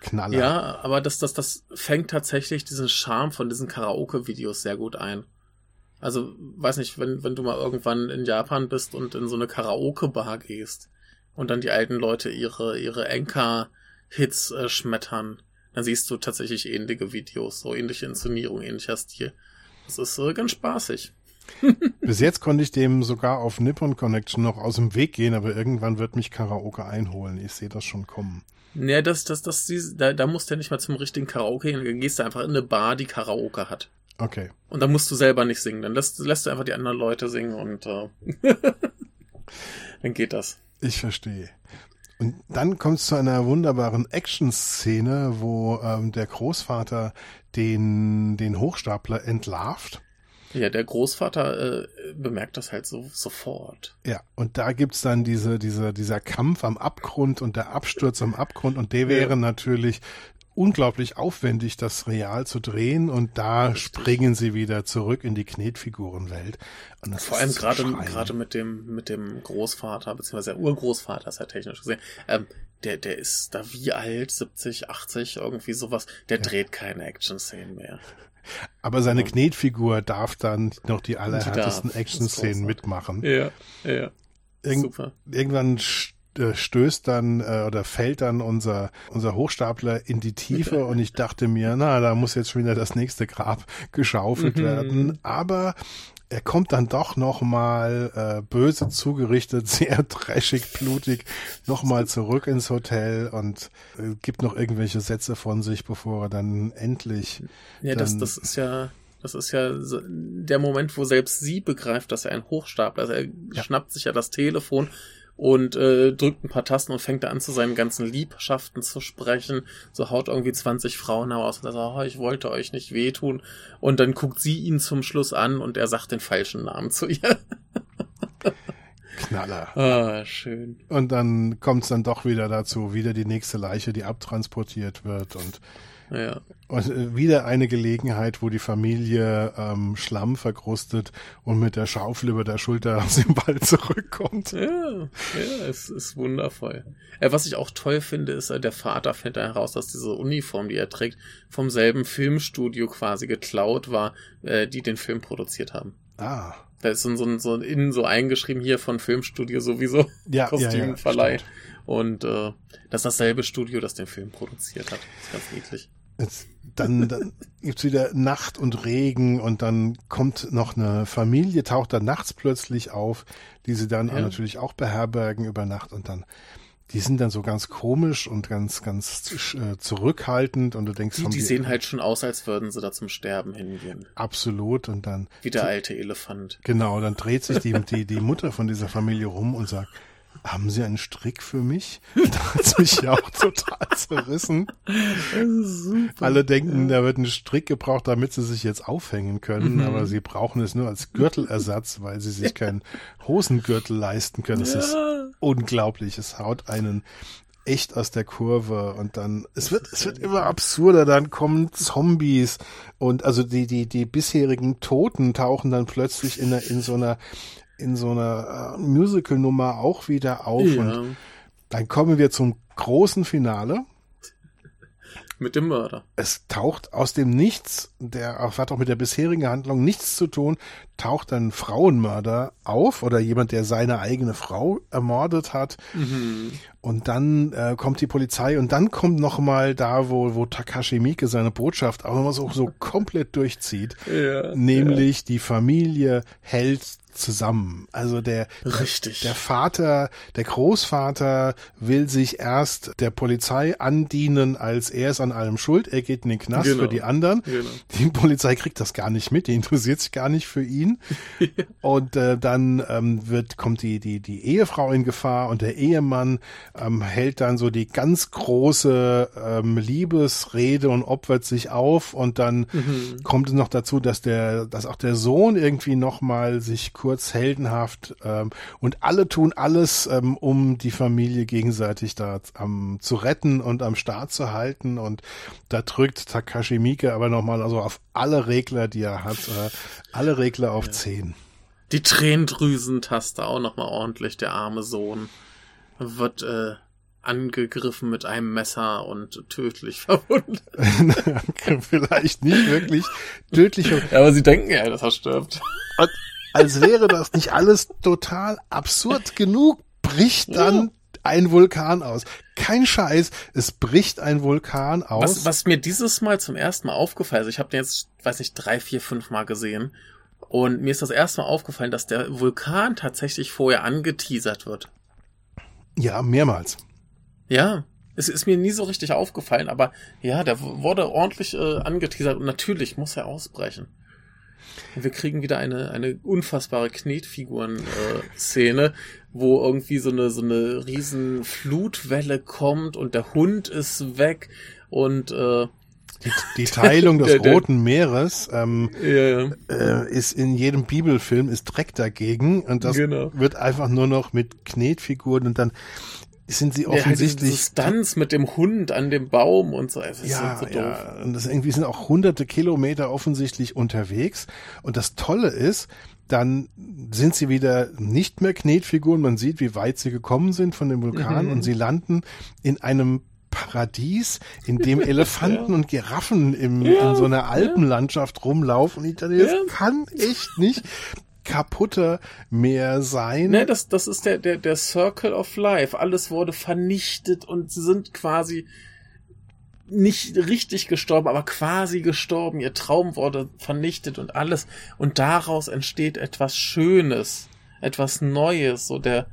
Speaker 3: Knaller.
Speaker 4: Ja, aber das, das, das fängt tatsächlich diesen Charme von diesen Karaoke-Videos sehr gut ein. Also, weiß nicht, wenn, wenn du mal irgendwann in Japan bist und in so eine Karaoke-Bar gehst und dann die alten Leute ihre, ihre Enka-Hits äh, schmettern, dann siehst du tatsächlich ähnliche Videos, so ähnliche Inszenierung, ähnlicher Stil. Das ist äh, ganz spaßig.
Speaker 3: Bis jetzt konnte ich dem sogar auf Nippon Connection noch aus dem Weg gehen, aber irgendwann wird mich Karaoke einholen. Ich sehe das schon kommen.
Speaker 4: Ja, das, das, das, da, da musst du ja nicht mal zum richtigen Karaoke gehen. Dann gehst du einfach in eine Bar, die Karaoke hat.
Speaker 3: Okay.
Speaker 4: Und dann musst du selber nicht singen. Dann lässt, lässt du einfach die anderen Leute singen und äh, dann geht das.
Speaker 3: Ich verstehe. Und dann kommt es zu einer wunderbaren Action-Szene, wo ähm, der Großvater den, den Hochstapler entlarvt.
Speaker 4: Ja, der Großvater äh, bemerkt das halt so sofort.
Speaker 3: Ja, und da gibt's dann diese, diese, dieser Kampf am Abgrund und der Absturz am Abgrund und der wäre ja. natürlich unglaublich aufwendig, das real zu drehen und da Richtig. springen sie wieder zurück in die Knetfigurenwelt.
Speaker 4: Und Vor allem gerade gerade mit dem mit dem Großvater beziehungsweise der Urgroßvater ist ja technisch gesehen. Ähm, der der ist da wie alt 70 80 irgendwie sowas. Der ja. dreht keine Action-Szenen mehr.
Speaker 3: Aber seine Knetfigur darf dann noch die allerhärtesten Action-Szenen mitmachen.
Speaker 4: Ja, ja.
Speaker 3: Irgend Super. Irgendwann äh, stößt dann äh, oder fällt dann unser, unser Hochstapler in die Tiefe und ich dachte mir, na, da muss jetzt schon wieder das nächste Grab geschaufelt mhm. werden. Aber er kommt dann doch nochmal äh, böse zugerichtet, sehr trashig, blutig, nochmal zurück ins Hotel und äh, gibt noch irgendwelche Sätze von sich, bevor er dann endlich.
Speaker 4: Ja,
Speaker 3: dann,
Speaker 4: das, das ist ja. Das ist ja der Moment, wo selbst sie begreift, dass er ein Hochstapler ist. Er ja. schnappt sich ja das Telefon, und äh, drückt ein paar Tasten und fängt an, zu seinen ganzen Liebschaften zu sprechen. So haut irgendwie 20 Frauen aus und er sagt, oh, ich wollte euch nicht wehtun. Und dann guckt sie ihn zum Schluss an und er sagt den falschen Namen zu ihr.
Speaker 3: Knaller.
Speaker 4: Ah, schön.
Speaker 3: Und dann kommt es dann doch wieder dazu, wieder die nächste Leiche, die abtransportiert wird und
Speaker 4: ja.
Speaker 3: Und äh, wieder eine Gelegenheit, wo die Familie ähm, Schlamm verkrustet und mit der Schaufel über der Schulter aus dem Wald zurückkommt.
Speaker 4: Ja, ja, es ist wundervoll. Äh, was ich auch toll finde, ist, äh, der Vater fällt da heraus, dass diese Uniform, die er trägt, vom selben Filmstudio quasi geklaut war, äh, die den Film produziert haben.
Speaker 3: Ah.
Speaker 4: Da ist so, so, so innen so eingeschrieben hier von Filmstudio sowieso
Speaker 3: ja,
Speaker 4: Kostümverleih.
Speaker 3: Ja, ja,
Speaker 4: und äh, das ist dasselbe Studio, das den Film produziert hat. Das ist ganz niedlich.
Speaker 3: Jetzt, dann, dann gibt's wieder Nacht und Regen und dann kommt noch eine Familie, taucht dann nachts plötzlich auf, die sie dann ja. natürlich auch beherbergen über Nacht und dann die sind dann so ganz komisch und ganz, ganz äh, zurückhaltend und du denkst,
Speaker 4: die, die, die sehen halt schon aus, als würden sie da zum Sterben hingehen.
Speaker 3: Absolut und dann.
Speaker 4: Wie der alte Elefant.
Speaker 3: Genau, dann dreht sich die, die, die Mutter von dieser Familie rum und sagt, haben Sie einen Strick für mich? Da hat mich ja auch total zerrissen. Alle denken, da wird ein Strick gebraucht, damit sie sich jetzt aufhängen können, mhm. aber sie brauchen es nur als Gürtelersatz, weil sie sich keinen Hosengürtel leisten können. Es ja. ist unglaublich. Es haut einen echt aus der Kurve und dann es wird es wird immer absurder dann kommen Zombies und also die die die bisherigen Toten tauchen dann plötzlich in, in so einer in so einer äh, Musical-Nummer auch wieder auf. Ja. Und dann kommen wir zum großen Finale.
Speaker 4: Mit dem Mörder.
Speaker 3: Es taucht aus dem Nichts, der auch, hat auch mit der bisherigen Handlung nichts zu tun, taucht ein Frauenmörder auf oder jemand, der seine eigene Frau ermordet hat. Mhm. Und dann äh, kommt die Polizei und dann kommt noch mal da, wo, wo Takashi Miike seine Botschaft auch nochmal so, so komplett durchzieht.
Speaker 4: Ja,
Speaker 3: nämlich ja. die Familie hält zusammen. Also der,
Speaker 4: Richtig.
Speaker 3: der Vater, der Großvater will sich erst der Polizei andienen, als er ist an allem schuld. Er geht in den Knast genau. für die anderen. Genau. Die Polizei kriegt das gar nicht mit, die interessiert sich gar nicht für ihn. und äh, dann ähm, wird, kommt die, die, die Ehefrau in Gefahr und der Ehemann ähm, hält dann so die ganz große ähm, Liebesrede und opfert sich auf und dann mhm. kommt es noch dazu, dass der, dass auch der Sohn irgendwie nochmal sich kurz heldenhaft ähm, und alle tun alles, ähm, um die Familie gegenseitig da ähm, zu retten und am Start zu halten und da drückt Takashi Miike aber nochmal also auf alle Regler, die er hat, äh, alle Regler auf ja. 10.
Speaker 4: Die Tränendrüsentaste auch nochmal ordentlich, der arme Sohn wird äh, angegriffen mit einem Messer und tödlich verwundet.
Speaker 3: Vielleicht nicht wirklich tödlich.
Speaker 4: Ja, aber sie denken ja, dass er stirbt.
Speaker 3: Und als wäre das nicht alles total absurd genug, bricht dann ja. ein Vulkan aus. Kein Scheiß, es bricht ein Vulkan aus.
Speaker 4: Was, was mir dieses Mal zum ersten Mal aufgefallen ist, ich habe den jetzt, weiß nicht, drei, vier, fünf Mal gesehen Und mir ist das erste Mal aufgefallen, dass der Vulkan tatsächlich vorher angeteasert wird.
Speaker 3: Ja, mehrmals.
Speaker 4: Ja, es ist mir nie so richtig aufgefallen, aber ja, der wurde ordentlich äh, angeteasert und natürlich muss er ausbrechen. Wir kriegen wieder eine, eine unfassbare Knetfiguren-Szene, äh, wo irgendwie so eine, so eine riesen Flutwelle kommt und der Hund ist weg und äh,
Speaker 3: die, die Teilung des der, der, Roten Meeres ähm,
Speaker 4: ja, ja.
Speaker 3: Äh, ist in jedem Bibelfilm ist Dreck dagegen und das genau. wird einfach nur noch mit Knetfiguren und dann sind sie offensichtlich.
Speaker 4: Ja, halt Stunts mit dem Hund an dem Baum und so. Es
Speaker 3: ja, so ja. Und das irgendwie sind auch hunderte Kilometer offensichtlich unterwegs. Und das Tolle ist, dann sind sie wieder nicht mehr Knetfiguren. Man sieht, wie weit sie gekommen sind von dem Vulkan mhm. und sie landen in einem Paradies, in dem Elefanten ja. und Giraffen im, ja, in so einer Alpenlandschaft rumlaufen. Ich dachte, das kann echt nicht kaputter mehr sein.
Speaker 4: Ne, das, das ist der, der, der Circle of Life. Alles wurde vernichtet und sie sind quasi nicht richtig gestorben, aber quasi gestorben. Ihr Traum wurde vernichtet und alles. Und daraus entsteht etwas Schönes, etwas Neues. So der,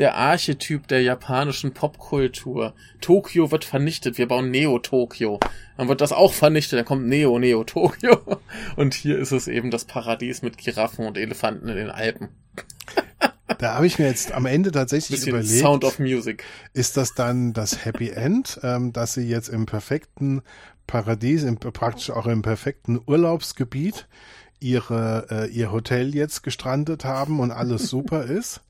Speaker 4: der Archetyp der japanischen Popkultur. Tokio wird vernichtet, wir bauen Neo-Tokio. Dann wird das auch vernichtet, dann kommt Neo, Neo-Tokio. Und hier ist es eben das Paradies mit Giraffen und Elefanten in den Alpen.
Speaker 3: Da habe ich mir jetzt am Ende tatsächlich
Speaker 4: Bisschen
Speaker 3: überlegt.
Speaker 4: Sound of Music.
Speaker 3: Ist das dann das Happy End, ähm, dass sie jetzt im perfekten Paradies, im, praktisch auch im perfekten Urlaubsgebiet ihre, äh, ihr Hotel jetzt gestrandet haben und alles super ist?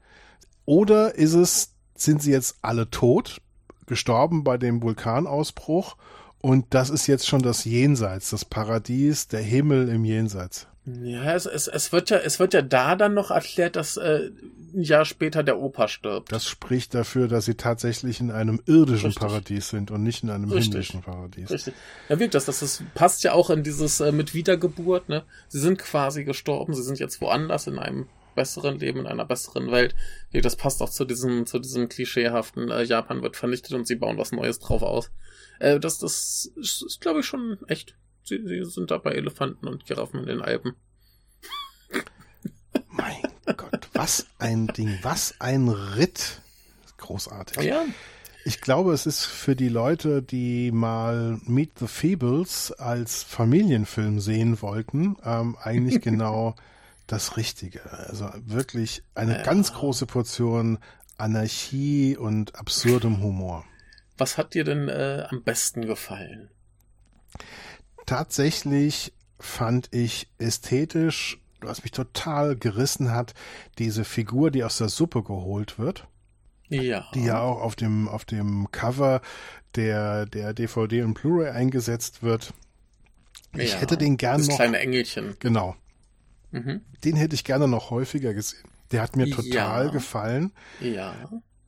Speaker 3: Oder ist es, sind sie jetzt alle tot, gestorben bei dem Vulkanausbruch und das ist jetzt schon das Jenseits, das Paradies, der Himmel im Jenseits?
Speaker 4: Ja, es, es, es wird ja, es wird ja da dann noch erklärt, dass äh, ein Jahr später der Opa stirbt.
Speaker 3: Das spricht dafür, dass sie tatsächlich in einem irdischen Richtig. Paradies sind und nicht in einem
Speaker 4: Richtig.
Speaker 3: himmlischen Paradies.
Speaker 4: Richtig. Ja, wirkt das, das, das passt ja auch in dieses äh, mit Wiedergeburt, ne? Sie sind quasi gestorben, sie sind jetzt woanders in einem besseren Leben, in einer besseren Welt. Das passt auch zu diesem, zu diesem klischeehaften äh, Japan wird vernichtet und sie bauen was Neues drauf aus. Äh, das, das ist, ist glaube ich, schon echt. Sie, sie sind da bei Elefanten und Giraffen in den Alpen.
Speaker 3: Mein Gott, was ein Ding, was ein Ritt. Großartig.
Speaker 4: Ja.
Speaker 3: Ich glaube, es ist für die Leute, die mal Meet the Feebles als Familienfilm sehen wollten, ähm, eigentlich genau das Richtige. Also wirklich eine ja. ganz große Portion Anarchie und absurdem Humor.
Speaker 4: Was hat dir denn äh, am besten gefallen?
Speaker 3: Tatsächlich fand ich ästhetisch, was mich total gerissen hat, diese Figur, die aus der Suppe geholt wird.
Speaker 4: Ja.
Speaker 3: Die ja auch auf dem, auf dem Cover der, der DVD und Blu-ray eingesetzt wird. Ich ja, hätte den gern das noch.
Speaker 4: Das kleine Engelchen.
Speaker 3: Genau. Mhm. Den hätte ich gerne noch häufiger gesehen. Der hat mir total
Speaker 4: ja.
Speaker 3: gefallen.
Speaker 4: Ja.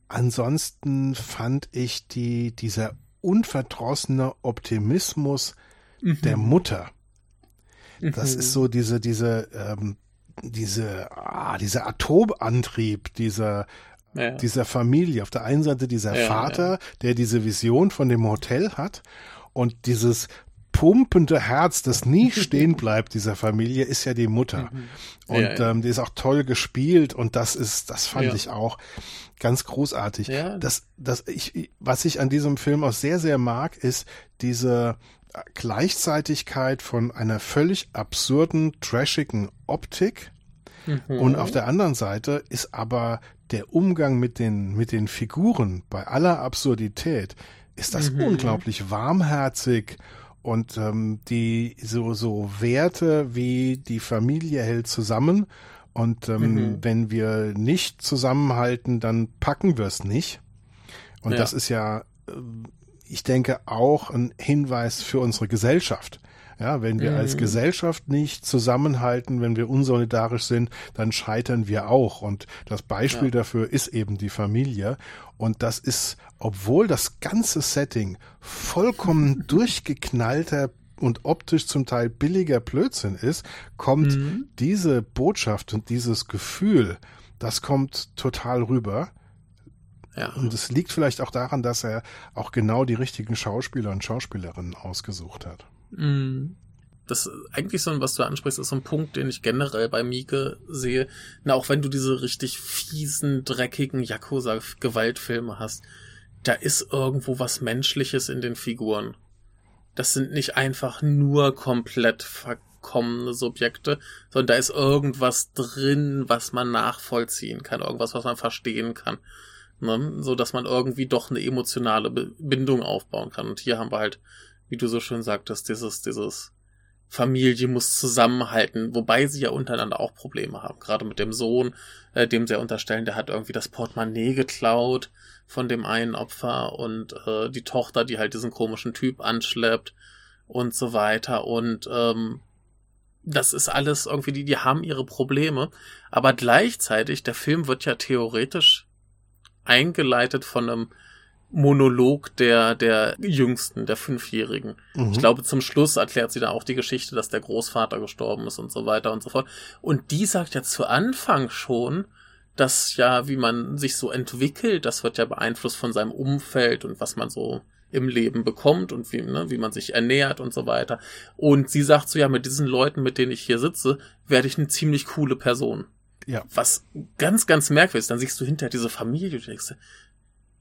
Speaker 3: Ansonsten fand ich die, dieser unverdrossene Optimismus mhm. der Mutter. Das mhm. ist so diese, diese, ähm, diese, ah, dieser Atomantrieb dieser, ja. dieser Familie. Auf der einen Seite dieser ja, Vater, ja. der diese Vision von dem Hotel hat und dieses pumpende Herz, das nie stehen bleibt dieser Familie, ist ja die Mutter. Mhm. Und ja, ja. Ähm, die ist auch toll gespielt und das ist, das fand ja. ich auch ganz großartig. Das, das ich, was ich an diesem Film auch sehr, sehr mag, ist diese Gleichzeitigkeit von einer völlig absurden, trashigen Optik. Mhm. Und auf der anderen Seite ist aber der Umgang mit den, mit den Figuren bei aller Absurdität, ist das mhm. unglaublich warmherzig und ähm, die so, so Werte wie die Familie hält zusammen. Und ähm, mhm. wenn wir nicht zusammenhalten, dann packen wir es nicht. Und ja. das ist ja, äh, ich denke, auch ein Hinweis für unsere Gesellschaft. Ja, wenn wir mhm. als Gesellschaft nicht zusammenhalten, wenn wir unsolidarisch sind, dann scheitern wir auch. Und das Beispiel ja. dafür ist eben die Familie. Und das ist, obwohl das ganze Setting vollkommen durchgeknallter und optisch zum Teil billiger Blödsinn ist, kommt mhm. diese Botschaft und dieses Gefühl, das kommt total rüber. Ja. Und es liegt vielleicht auch daran, dass er auch genau die richtigen Schauspieler und Schauspielerinnen ausgesucht hat.
Speaker 4: Mhm. das eigentlich so, was du ansprichst, ist so ein Punkt, den ich generell bei Mieke sehe. Na, auch wenn du diese richtig fiesen, dreckigen Yakuza-Gewaltfilme hast, da ist irgendwo was Menschliches in den Figuren. Das sind nicht einfach nur komplett verkommene Subjekte, sondern da ist irgendwas drin, was man nachvollziehen kann, irgendwas, was man verstehen kann. Ne? So dass man irgendwie doch eine emotionale Bindung aufbauen kann. Und hier haben wir halt, wie du so schön sagtest, dieses, dieses Familie muss zusammenhalten, wobei sie ja untereinander auch Probleme haben. Gerade mit dem Sohn, äh, dem sie ja unterstellen, der hat irgendwie das Portemonnaie geklaut von dem einen Opfer und äh, die Tochter, die halt diesen komischen Typ anschleppt und so weiter. Und ähm, das ist alles irgendwie, die, die haben ihre Probleme. Aber gleichzeitig, der Film wird ja theoretisch eingeleitet von einem Monolog der, der Jüngsten, der Fünfjährigen. Mhm. Ich glaube, zum Schluss erklärt sie da auch die Geschichte, dass der Großvater gestorben ist und so weiter und so fort. Und die sagt ja zu Anfang schon, dass ja, wie man sich so entwickelt, das wird ja beeinflusst von seinem Umfeld und was man so im Leben bekommt und wie, ne, wie man sich ernährt und so weiter. Und sie sagt so, ja, mit diesen Leuten, mit denen ich hier sitze, werde ich eine ziemlich coole Person.
Speaker 3: Ja.
Speaker 4: Was ganz, ganz merkwürdig ist. Dann siehst du hinterher diese Familie und denkst,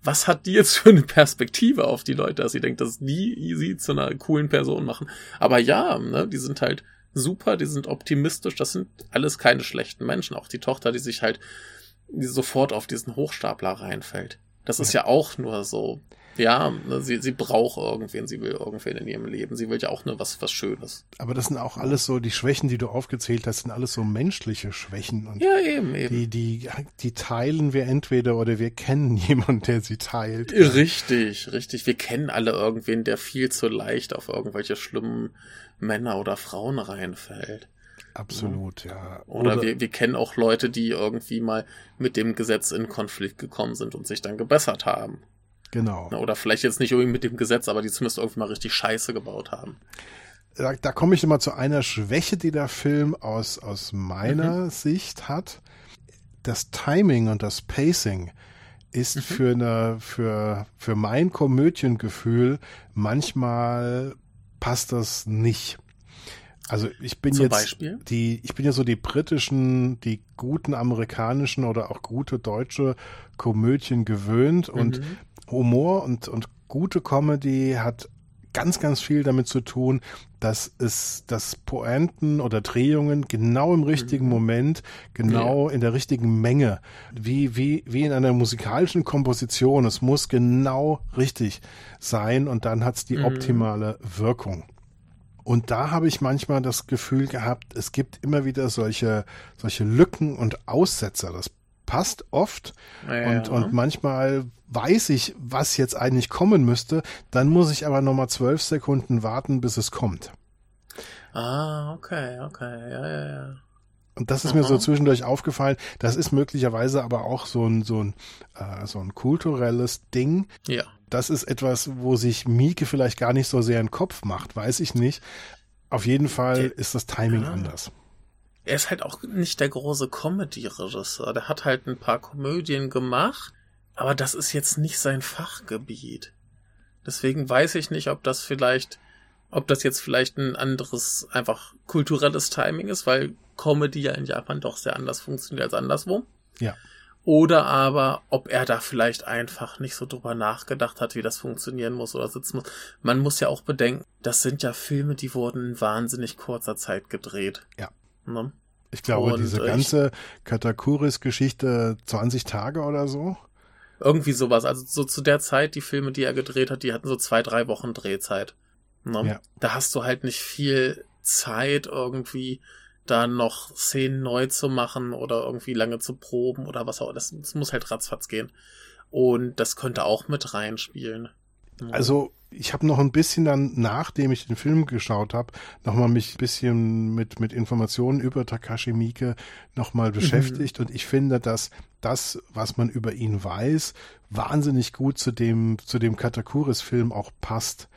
Speaker 4: was hat die jetzt für eine Perspektive auf die Leute, dass sie denkt, dass die sie zu einer coolen Person machen. Aber ja, ne, die sind halt super, die sind optimistisch, das sind alles keine schlechten Menschen. Auch die Tochter, die sich halt die sofort auf diesen Hochstapler reinfällt. Das ist ja auch nur so ja, ne, sie, sie braucht irgendwen, sie will irgendwen in ihrem Leben. Sie will ja auch nur was, was Schönes.
Speaker 3: Aber das sind auch alles so, die Schwächen, die du aufgezählt hast, sind alles so menschliche Schwächen. Und
Speaker 4: ja, eben, eben.
Speaker 3: Die, die, die teilen wir entweder oder wir kennen jemanden, der sie teilt.
Speaker 4: Richtig, richtig. Wir kennen alle irgendwen, der viel zu leicht auf irgendwelche schlimmen Männer oder Frauen reinfällt.
Speaker 3: Absolut, ja.
Speaker 4: Oder, oder wir, wir kennen auch Leute, die irgendwie mal mit dem Gesetz in Konflikt gekommen sind und sich dann gebessert haben.
Speaker 3: Genau.
Speaker 4: Oder vielleicht jetzt nicht irgendwie mit dem Gesetz, aber die zumindest irgendwie mal richtig Scheiße gebaut haben.
Speaker 3: Da, da komme ich immer zu einer Schwäche, die der Film aus, aus meiner mhm. Sicht hat. Das Timing und das Pacing ist mhm. für eine, für, für mein Komödiengefühl manchmal passt das nicht. Also ich bin
Speaker 4: Zum
Speaker 3: jetzt
Speaker 4: Beispiel?
Speaker 3: die, ich bin ja so die britischen, die guten amerikanischen oder auch gute deutsche Komödien gewöhnt und mhm. Humor und, und gute Comedy hat ganz, ganz viel damit zu tun, dass es, dass Pointen oder Drehungen genau im richtigen mhm. Moment, genau ja. in der richtigen Menge, wie, wie, wie in einer musikalischen Komposition, es muss genau richtig sein und dann hat's die mhm. optimale Wirkung. Und da habe ich manchmal das Gefühl gehabt, es gibt immer wieder solche, solche Lücken und Aussetzer. Das passt oft ja. und, und manchmal weiß ich, was jetzt eigentlich kommen müsste, dann muss ich aber nochmal zwölf Sekunden warten, bis es kommt.
Speaker 4: Ah, okay, okay, ja, ja, ja.
Speaker 3: Und das ist Aha. mir so zwischendurch aufgefallen. Das ist möglicherweise aber auch so ein, so ein, äh, so ein kulturelles Ding.
Speaker 4: Ja.
Speaker 3: Das ist etwas, wo sich Mieke vielleicht gar nicht so sehr in den Kopf macht, weiß ich nicht. Auf jeden Fall ist das Timing ja. anders.
Speaker 4: Er ist halt auch nicht der große Comedy-Regisseur. Der hat halt ein paar Komödien gemacht aber das ist jetzt nicht sein Fachgebiet. Deswegen weiß ich nicht, ob das vielleicht, ob das jetzt vielleicht ein anderes, einfach kulturelles Timing ist, weil Comedy ja in Japan doch sehr anders funktioniert als anderswo.
Speaker 3: Ja.
Speaker 4: Oder aber, ob er da vielleicht einfach nicht so drüber nachgedacht hat, wie das funktionieren muss oder sitzen muss. Man muss ja auch bedenken, das sind ja Filme, die wurden in wahnsinnig kurzer Zeit gedreht.
Speaker 3: Ja. Ne? Ich glaube, Und diese ganze Katakuris-Geschichte 20 Tage oder so.
Speaker 4: Irgendwie sowas. Also so zu der Zeit, die Filme, die er gedreht hat, die hatten so zwei, drei Wochen Drehzeit. Ne? Ja. Da hast du halt nicht viel Zeit irgendwie da noch Szenen neu zu machen oder irgendwie lange zu proben oder was auch. Das, das muss halt ratzfatz gehen. Und das könnte auch mit reinspielen.
Speaker 3: Also ich habe noch ein bisschen dann, nachdem ich den Film geschaut habe, nochmal mich ein bisschen mit, mit Informationen über Takashi Miike nochmal mhm. beschäftigt. Mhm. Und ich finde, dass das, was man über ihn weiß, wahnsinnig gut zu dem, zu dem Katakuris-Film auch passt.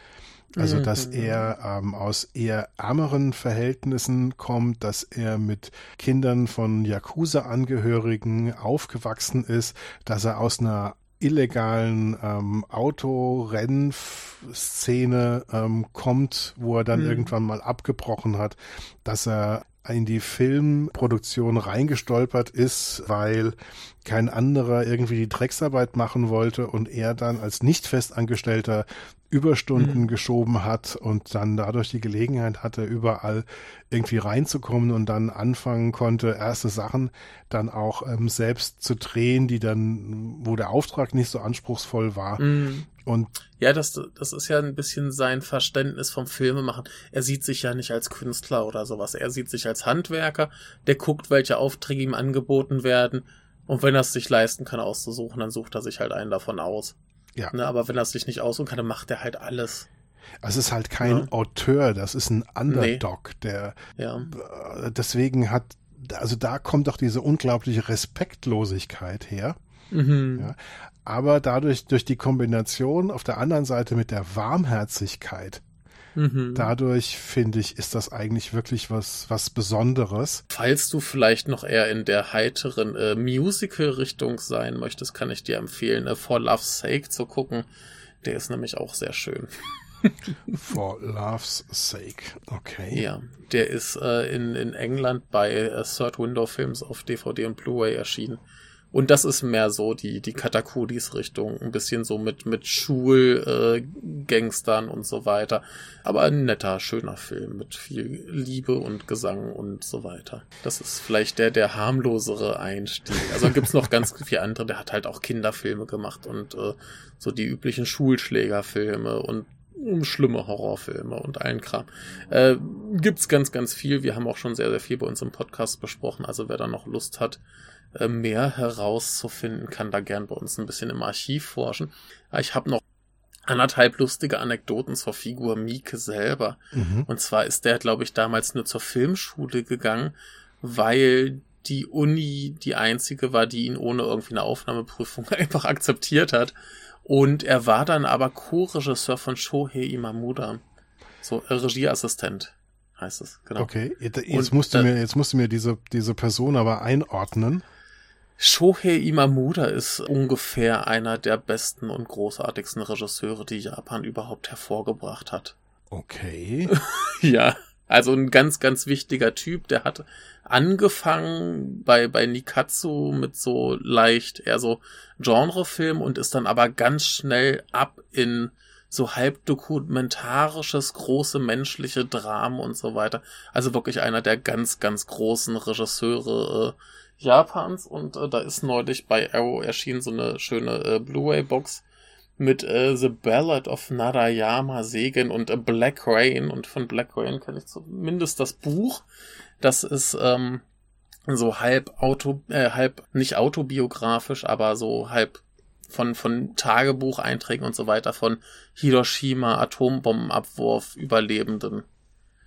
Speaker 3: Also, dass mhm. er ähm, aus eher ärmeren Verhältnissen kommt, dass er mit Kindern von Yakuza-Angehörigen aufgewachsen ist, dass er aus einer illegalen ähm, Autorennszene ähm, kommt, wo er dann
Speaker 4: Mhm.
Speaker 3: irgendwann mal abgebrochen hat, dass er in die Filmproduktion reingestolpert ist, weil kein anderer irgendwie die Drecksarbeit machen wollte und er dann als nicht festangestellter Überstunden
Speaker 4: Mhm.
Speaker 3: geschoben hat und dann dadurch die Gelegenheit hatte, überall irgendwie reinzukommen und dann anfangen konnte, erste Sachen dann auch ähm, selbst zu drehen, die dann, wo der Auftrag nicht so anspruchsvoll war.
Speaker 4: Mhm.
Speaker 3: Und
Speaker 4: Ja, das, das ist ja ein bisschen sein Verständnis vom Filmemachen. Er sieht sich ja nicht als Künstler oder sowas. Er sieht sich als Handwerker, der guckt, welche Aufträge ihm angeboten werden. Und wenn er es sich leisten kann, auszusuchen, dann sucht er sich halt einen davon aus.
Speaker 3: Ja.
Speaker 4: Ne, aber wenn er sich nicht aussuchen kann, dann macht er halt alles.
Speaker 3: es ist halt kein
Speaker 4: Ja.
Speaker 3: Auteur, das ist ein Underdog, der
Speaker 4: Ja.
Speaker 3: äh, deswegen hat, also da kommt auch diese unglaubliche Respektlosigkeit her.
Speaker 4: Mhm.
Speaker 3: Ja. Aber dadurch, durch die Kombination auf der anderen Seite mit der Warmherzigkeit,
Speaker 4: Mhm.
Speaker 3: dadurch finde ich, ist das eigentlich wirklich was, was Besonderes.
Speaker 4: Falls du vielleicht noch eher in der heiteren äh, Musical-Richtung sein möchtest, kann ich dir empfehlen, äh, For Love's Sake zu gucken. Der ist nämlich auch sehr schön.
Speaker 3: For love's sake. Okay.
Speaker 4: Ja, der ist äh, in, in England bei äh, Third Window Films auf DVD und Blu-ray erschienen. Und das ist mehr so die, die Katakudis-Richtung. Ein bisschen so mit, mit Schulgangstern äh, und so weiter. Aber ein netter, schöner Film mit viel Liebe und Gesang und so weiter. Das ist vielleicht der, der harmlosere Einstieg. Also gibt's noch ganz viele andere. Der hat halt auch Kinderfilme gemacht und äh, so die üblichen Schulschlägerfilme und um schlimme Horrorfilme und allen Kram. Äh, gibt's ganz, ganz viel. Wir haben auch schon sehr, sehr viel bei uns im Podcast besprochen. Also wer da noch Lust hat, äh, mehr herauszufinden, kann da gern bei uns ein bisschen im Archiv forschen. Aber Ich habe noch anderthalb lustige Anekdoten zur Figur Mieke selber.
Speaker 3: Mhm.
Speaker 4: Und zwar ist der, glaube ich, damals nur zur Filmschule gegangen, weil die Uni die einzige war, die ihn ohne irgendwie eine Aufnahmeprüfung einfach akzeptiert hat. Und er war dann aber Co-Regisseur von Shohei Imamuda. So, äh, Regieassistent heißt es, genau.
Speaker 3: Okay, jetzt
Speaker 4: Und,
Speaker 3: musst du mir, jetzt musst du mir diese, diese Person aber einordnen.
Speaker 4: Shohei Imamuda ist ungefähr einer der besten und großartigsten Regisseure, die Japan überhaupt hervorgebracht hat.
Speaker 3: Okay.
Speaker 4: Ja, also ein ganz, ganz wichtiger Typ. Der hat angefangen bei, bei Nikatsu mit so leicht eher so Genrefilm und ist dann aber ganz schnell ab in so halb dokumentarisches, große menschliche Dramen und so weiter. Also wirklich einer der ganz, ganz großen Regisseure äh, Japans und äh, da ist neulich bei Arrow erschienen so eine schöne äh, Blu-ray-Box mit äh, The Ballad of Narayama Segen und äh, Black Rain. Und von Black Rain kenne ich zumindest das Buch. Das ist ähm, so halb auto, äh, halb nicht autobiografisch, aber so halb von, von Tagebucheinträgen und so weiter von Hiroshima Atombombenabwurf Überlebenden.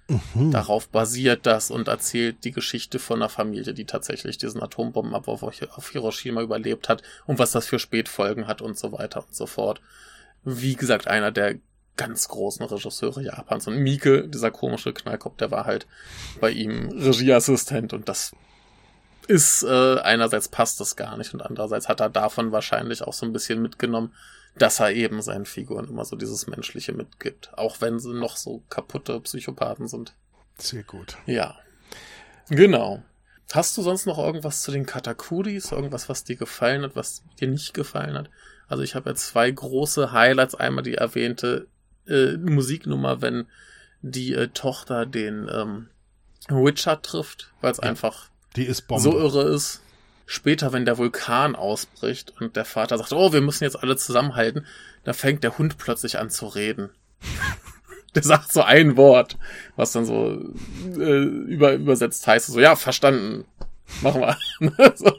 Speaker 3: Mhm.
Speaker 4: Darauf basiert das und erzählt die Geschichte von einer Familie, die tatsächlich diesen Atombombenabwurf auf Hiroshima überlebt hat und was das für Spätfolgen hat und so weiter und so fort. Wie gesagt, einer der ganz großen Regisseure Japans. Und Mieke, dieser komische Knallkopf, der war halt bei ihm Regieassistent und das ist, äh, einerseits passt das gar nicht und andererseits hat er davon wahrscheinlich auch so ein bisschen mitgenommen, dass er eben seinen Figuren immer so dieses Menschliche mitgibt. Auch wenn sie noch so kaputte Psychopathen sind.
Speaker 3: Sehr gut.
Speaker 4: Ja. Genau. Hast du sonst noch irgendwas zu den Katakudis? Irgendwas, was dir gefallen hat, was dir nicht gefallen hat? Also ich habe ja zwei große Highlights. Einmal die erwähnte äh, Musiknummer, wenn die äh, Tochter den ähm, Richard trifft, weil es
Speaker 3: Ja.
Speaker 4: einfach
Speaker 3: Die ist Bombe.
Speaker 4: so irre ist. Später, wenn der Vulkan ausbricht und der Vater sagt, oh, wir müssen jetzt alle zusammenhalten, da fängt der Hund plötzlich an zu reden. der sagt so ein Wort, was dann so äh, über, übersetzt heißt, so, ja, verstanden, machen wir. so,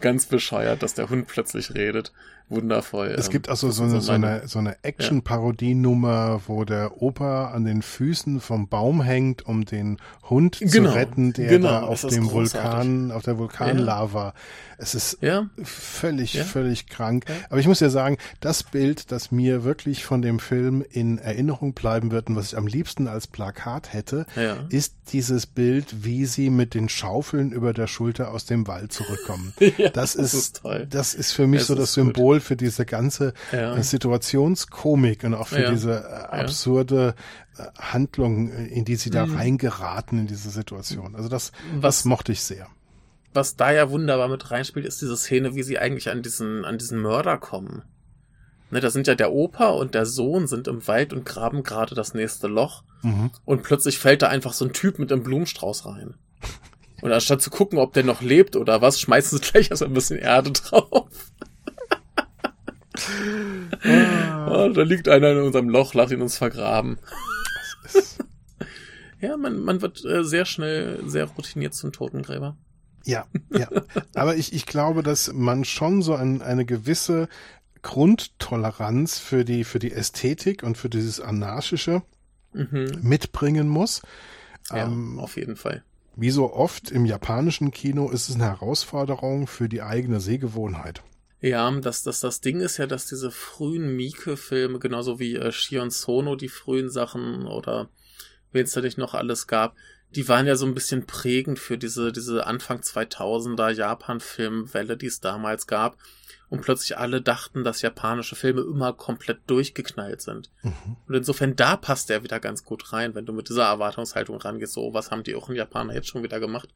Speaker 4: ganz bescheuert, dass der Hund plötzlich redet. Wundervoll.
Speaker 3: Es
Speaker 4: ähm,
Speaker 3: gibt also
Speaker 4: das
Speaker 3: so eine, so eine, so eine Action-Parodie-Nummer, wo der Opa an den Füßen vom Baum hängt, um den Hund
Speaker 4: Genau,
Speaker 3: zu retten, der
Speaker 4: genau,
Speaker 3: da auf
Speaker 4: das ist
Speaker 3: dem. Vulkan, auf der Vulkanlava. Es ist
Speaker 4: Ja,
Speaker 3: völlig,
Speaker 4: Ja.
Speaker 3: völlig krank.
Speaker 4: Ja.
Speaker 3: Aber ich muss ja sagen, das Bild, das mir wirklich von dem Film in Erinnerung bleiben wird und was ich am liebsten als Plakat hätte,
Speaker 4: ja.
Speaker 3: ist dieses Bild, wie sie mit den Schaufeln über der Schulter aus dem Wald zurückkommen.
Speaker 4: ja
Speaker 3: Das ist,
Speaker 4: toll.
Speaker 3: das ist für mich
Speaker 4: Es
Speaker 3: so das
Speaker 4: ist.
Speaker 3: Symbol Symbol für diese ganze
Speaker 4: Ja.
Speaker 3: äh, Situationskomik und auch für
Speaker 4: Ja.
Speaker 3: diese äh, absurde äh, Handlung, in die sie da
Speaker 4: Mhm.
Speaker 3: reingeraten in diese Situation. Also das,
Speaker 4: Was-
Speaker 3: das mochte ich sehr.
Speaker 4: Was da ja wunderbar mit reinspielt, ist diese Szene, wie sie eigentlich an diesen, an diesen Mörder kommen. Ne, da sind ja der Opa und der Sohn sind im Wald und graben gerade das nächste Loch.
Speaker 3: Mhm.
Speaker 4: Und plötzlich fällt da einfach so ein Typ mit einem Blumenstrauß rein. Und anstatt zu gucken, ob der noch lebt oder was, schmeißen sie gleich erst ein bisschen Erde drauf. Ah, da liegt einer in unserem Loch, lass ihn uns vergraben. Ja, man, man wird äh, sehr schnell, sehr routiniert zum Totengräber.
Speaker 3: ja, ja. Aber ich, ich glaube, dass man schon so ein, eine gewisse Grundtoleranz für die, für die Ästhetik und für dieses Anarchische
Speaker 4: Mhm.
Speaker 3: mitbringen muss.
Speaker 4: Ja,
Speaker 3: Ähm,
Speaker 4: auf jeden Fall.
Speaker 3: Wie so oft im japanischen Kino ist es eine Herausforderung für die eigene Sehgewohnheit.
Speaker 4: Ja, das, das, das Ding ist ja, dass diese frühen Mieke-Filme, genauso wie äh, Shion Sono, die frühen Sachen oder wen es da nicht noch alles gab, die waren ja so ein bisschen prägend für diese, diese Anfang 2000er Japan-Filmwelle, die es damals gab. Und plötzlich alle dachten, dass japanische Filme immer komplett durchgeknallt sind.
Speaker 3: Mhm.
Speaker 4: Und insofern da passt der wieder ganz gut rein, wenn du mit dieser Erwartungshaltung rangehst, so, was haben die auch in Japaner jetzt schon wieder gemacht?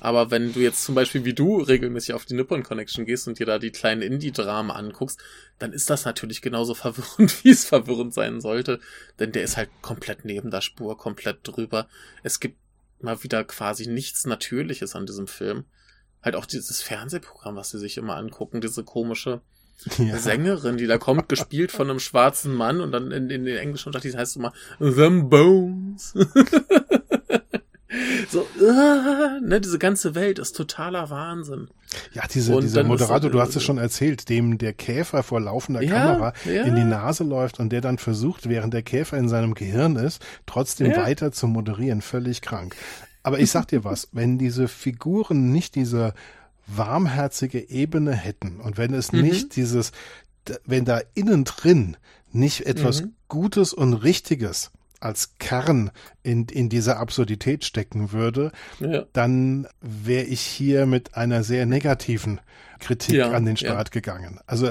Speaker 4: Aber wenn du jetzt zum Beispiel wie du regelmäßig auf die Nippon Connection gehst und dir da die kleinen Indie-Dramen anguckst, dann ist das natürlich genauso verwirrend, wie es verwirrend sein sollte. Denn der ist halt komplett neben der Spur, komplett drüber. Es gibt mal wieder quasi nichts Natürliches an diesem Film. Halt auch dieses Fernsehprogramm, was sie sich immer angucken, diese komische
Speaker 3: Ja.
Speaker 4: Sängerin, die da kommt, gespielt von einem schwarzen Mann und dann in, in den englischen Untertiteln heißt es immer Them Bones. so, äh, ne, diese ganze Welt ist totaler Wahnsinn.
Speaker 3: Ja, diese,
Speaker 4: Und
Speaker 3: dieser
Speaker 4: ist
Speaker 3: Moderator, du hast es schon erzählt, dem der Käfer vor laufender
Speaker 4: Ja,
Speaker 3: Kamera
Speaker 4: ja.
Speaker 3: in die Nase läuft und der dann versucht, während der Käfer in seinem Gehirn ist, trotzdem
Speaker 4: Ja.
Speaker 3: weiter zu moderieren. Völlig krank. Aber ich sag dir was, wenn diese Figuren nicht diese warmherzige Ebene hätten und wenn es
Speaker 4: Mhm.
Speaker 3: nicht dieses, wenn da innen drin nicht etwas
Speaker 4: Mhm.
Speaker 3: Gutes und Richtiges als Kern in, in dieser Absurdität stecken würde,
Speaker 4: Ja.
Speaker 3: dann wäre ich hier mit einer sehr negativen Kritik
Speaker 4: Ja,
Speaker 3: an den
Speaker 4: ja.
Speaker 3: Start gegangen. Also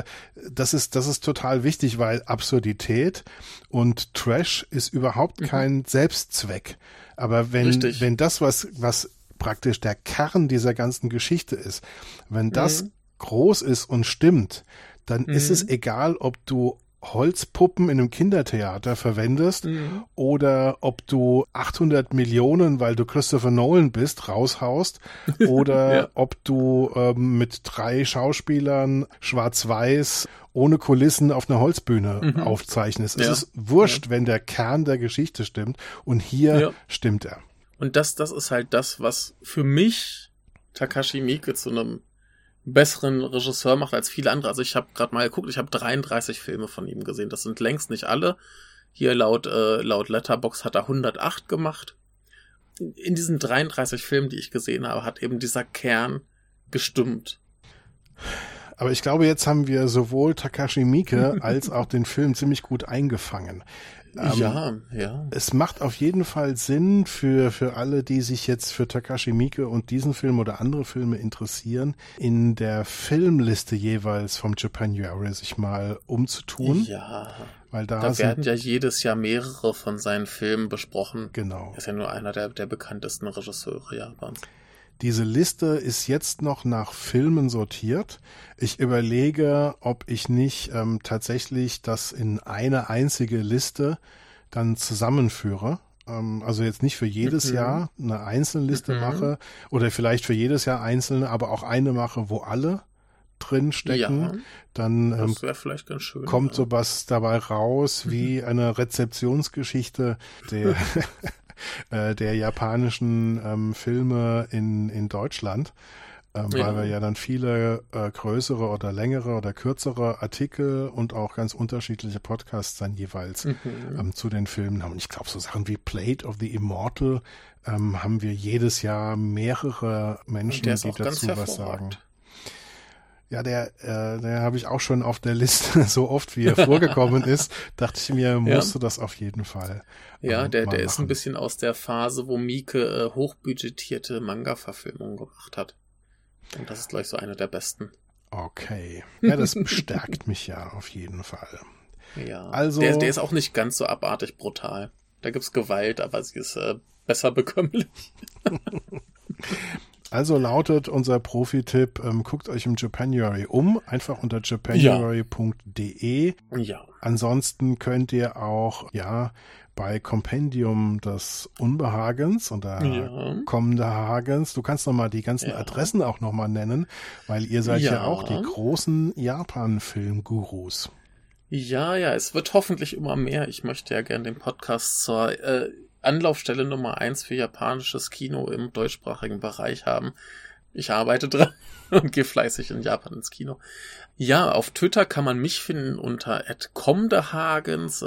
Speaker 3: das ist, das ist total wichtig, weil Absurdität und Trash ist überhaupt kein Selbstzweck. Aber wenn,
Speaker 4: Mhm. Richtig.
Speaker 3: wenn das, was, was praktisch der Kern dieser ganzen Geschichte ist, wenn das
Speaker 4: Mhm.
Speaker 3: groß ist und stimmt, dann ist
Speaker 4: Mhm.
Speaker 3: es egal, ob du Holzpuppen in einem Kindertheater verwendest
Speaker 4: Mhm.
Speaker 3: oder ob du 800 Millionen, weil du Christopher Nolan bist, raushaust oder
Speaker 4: Ja.
Speaker 3: ob du ähm, mit drei Schauspielern schwarz-weiß ohne Kulissen auf einer Holzbühne
Speaker 4: Mhm.
Speaker 3: aufzeichnest. Es
Speaker 4: Ja.
Speaker 3: ist wurscht, wenn der Kern der Geschichte stimmt und hier
Speaker 4: Ja.
Speaker 3: stimmt er.
Speaker 4: Und das, das ist halt das, was für mich Takashi Miike zu einem besseren Regisseur macht als viele andere. Also ich habe gerade mal geguckt, ich habe 33 Filme von ihm gesehen. Das sind längst nicht alle. Hier laut, äh, laut Letterbox hat er 108 gemacht. In diesen 33 Filmen, die ich gesehen habe, hat eben dieser Kern gestimmt.
Speaker 3: Aber ich glaube, jetzt haben wir sowohl Takashi Miike als auch den Film ziemlich gut eingefangen. Ähm,
Speaker 4: ja, ja.
Speaker 3: Es macht auf jeden Fall Sinn für, für alle, die sich jetzt für Takashi Miike und diesen Film oder andere Filme interessieren, in der Filmliste jeweils vom Japanuary sich mal umzutun,
Speaker 4: Ja.
Speaker 3: weil da,
Speaker 4: Da werden ja jedes Jahr mehrere von seinen Filmen besprochen.
Speaker 3: genau.
Speaker 4: Er ist ja nur einer der, der bekanntesten Regisseure Japans.
Speaker 3: Diese Liste ist jetzt noch nach Filmen sortiert. Ich überlege, ob ich nicht ähm, tatsächlich das in eine einzige Liste dann zusammenführe. Ähm, also jetzt nicht für jedes
Speaker 4: Mhm.
Speaker 3: Jahr eine einzelne Liste
Speaker 4: Mhm.
Speaker 3: mache oder vielleicht für jedes Jahr einzelne, aber auch eine mache, wo alle drin stecken.
Speaker 4: Ja,
Speaker 3: Dann ähm,
Speaker 4: schön.
Speaker 3: kommt
Speaker 4: ja.
Speaker 3: sowas dabei raus wie
Speaker 4: Mhm.
Speaker 3: eine Rezeptionsgeschichte der, äh, der japanischen ähm, Filme in, in Deutschland. Ähm,
Speaker 4: Ja.
Speaker 3: Weil wir ja dann viele äh, größere oder längere oder kürzere Artikel und auch ganz unterschiedliche Podcasts dann jeweils
Speaker 4: Mhm.
Speaker 3: ähm, zu den Filmen haben. Und ich glaube, so Sachen wie Plate of the Immortal ähm, haben wir jedes Jahr mehrere Menschen, die dazu was sagen. Ja, der, äh, der habe ich auch schon auf der Liste, so oft wie er vorgekommen ist, dachte ich mir, musst du das auf jeden Fall.
Speaker 4: Ja,
Speaker 3: ähm,
Speaker 4: der, der ist ein bisschen aus der Phase, wo Mieke äh, hochbudgetierte Manga-Verfilmungen gemacht hat. Und das ist, glaube ich, so einer der besten.
Speaker 3: Okay. Ja, das bestärkt mich ja auf jeden Fall.
Speaker 4: Ja. Also, der, der ist auch nicht ganz so abartig brutal. Da gibt's Gewalt, aber sie ist äh, besser bekömmlich.
Speaker 3: Also lautet unser Profi-Tipp, ähm, guckt euch im Japanuary um, einfach unter japanuary.de.
Speaker 4: Ja.
Speaker 3: Ansonsten könnt ihr auch, ja, bei Compendium des Unbehagens oder ja. kommende Hagens. Du kannst nochmal die ganzen ja. Adressen auch nochmal nennen, weil ihr seid ja, ja auch die großen Japan-Film-Gurus.
Speaker 4: Ja, ja, es wird hoffentlich immer mehr. Ich möchte ja gerne den Podcast zur äh, Anlaufstelle Nummer eins für japanisches Kino im deutschsprachigen Bereich haben. Ich arbeite dran und gehe fleißig in Japan ins Kino. Ja, auf Twitter kann man mich finden unter @comdehagens.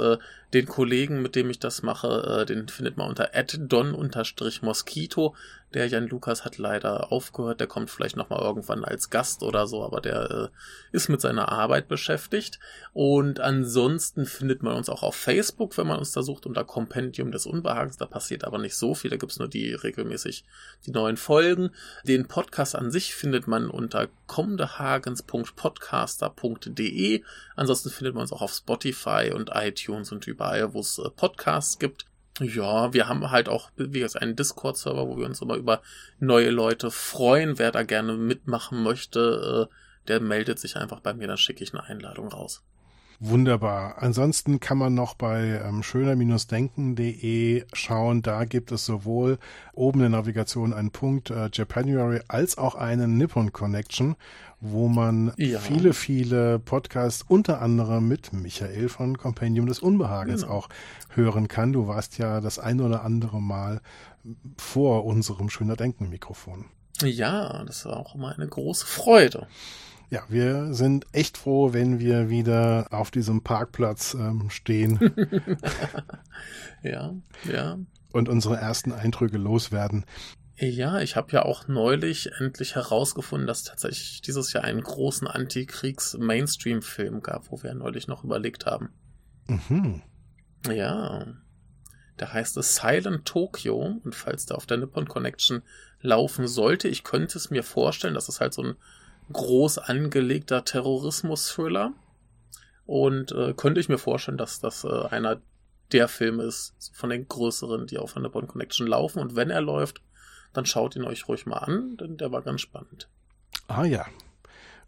Speaker 4: Den Kollegen, mit dem ich das mache, äh, den findet man unter @don_mosquito. Der Jan Lukas hat leider aufgehört. Der kommt vielleicht noch mal irgendwann als Gast oder so, aber der äh, ist mit seiner Arbeit beschäftigt. Und ansonsten findet man uns auch auf Facebook, wenn man uns da sucht unter Kompendium des Unbehagens. Da passiert aber nicht so viel. Da gibt's nur die regelmäßig die neuen Folgen. Den Podcast an sich findet man unter komdehagens.podcaster.de. Ansonsten findet man uns auch auf Spotify und iTunes und überall, wo es äh, Podcasts gibt. Ja, wir haben halt auch, wie gesagt, einen Discord-Server, wo wir uns immer über neue Leute freuen. Wer da gerne mitmachen möchte, äh, der meldet sich einfach bei mir, dann schicke ich eine Einladung raus.
Speaker 3: Wunderbar. Ansonsten kann man noch bei ähm, schöner-denken.de schauen. Da gibt es sowohl oben in der Navigation einen Punkt äh, Japanuary als auch einen Nippon Connection, wo man ja. viele, viele Podcasts unter anderem mit Michael von Compendium des Unbehagens genau. auch hören kann. Du warst ja das ein oder andere Mal vor unserem Schöner Denken Mikrofon.
Speaker 4: Ja, das war auch immer eine große Freude.
Speaker 3: Ja, wir sind echt froh, wenn wir wieder auf diesem Parkplatz ähm, stehen.
Speaker 4: ja, ja.
Speaker 3: Und unsere ersten Eindrücke loswerden.
Speaker 4: Ja, ich habe ja auch neulich endlich herausgefunden, dass tatsächlich dieses Jahr einen großen Antikriegs-Mainstream-Film gab, wo wir neulich noch überlegt haben. Mhm. Ja. Da heißt es Silent Tokyo und falls der auf der Nippon Connection laufen sollte, ich könnte es mir vorstellen, dass es halt so ein groß angelegter Terrorismus-Thriller. Und äh, könnte ich mir vorstellen, dass das äh, einer der Filme ist von den größeren, die auf einer Bond Connection laufen. Und wenn er läuft, dann schaut ihn euch ruhig mal an, denn der war ganz spannend.
Speaker 3: Ah ja.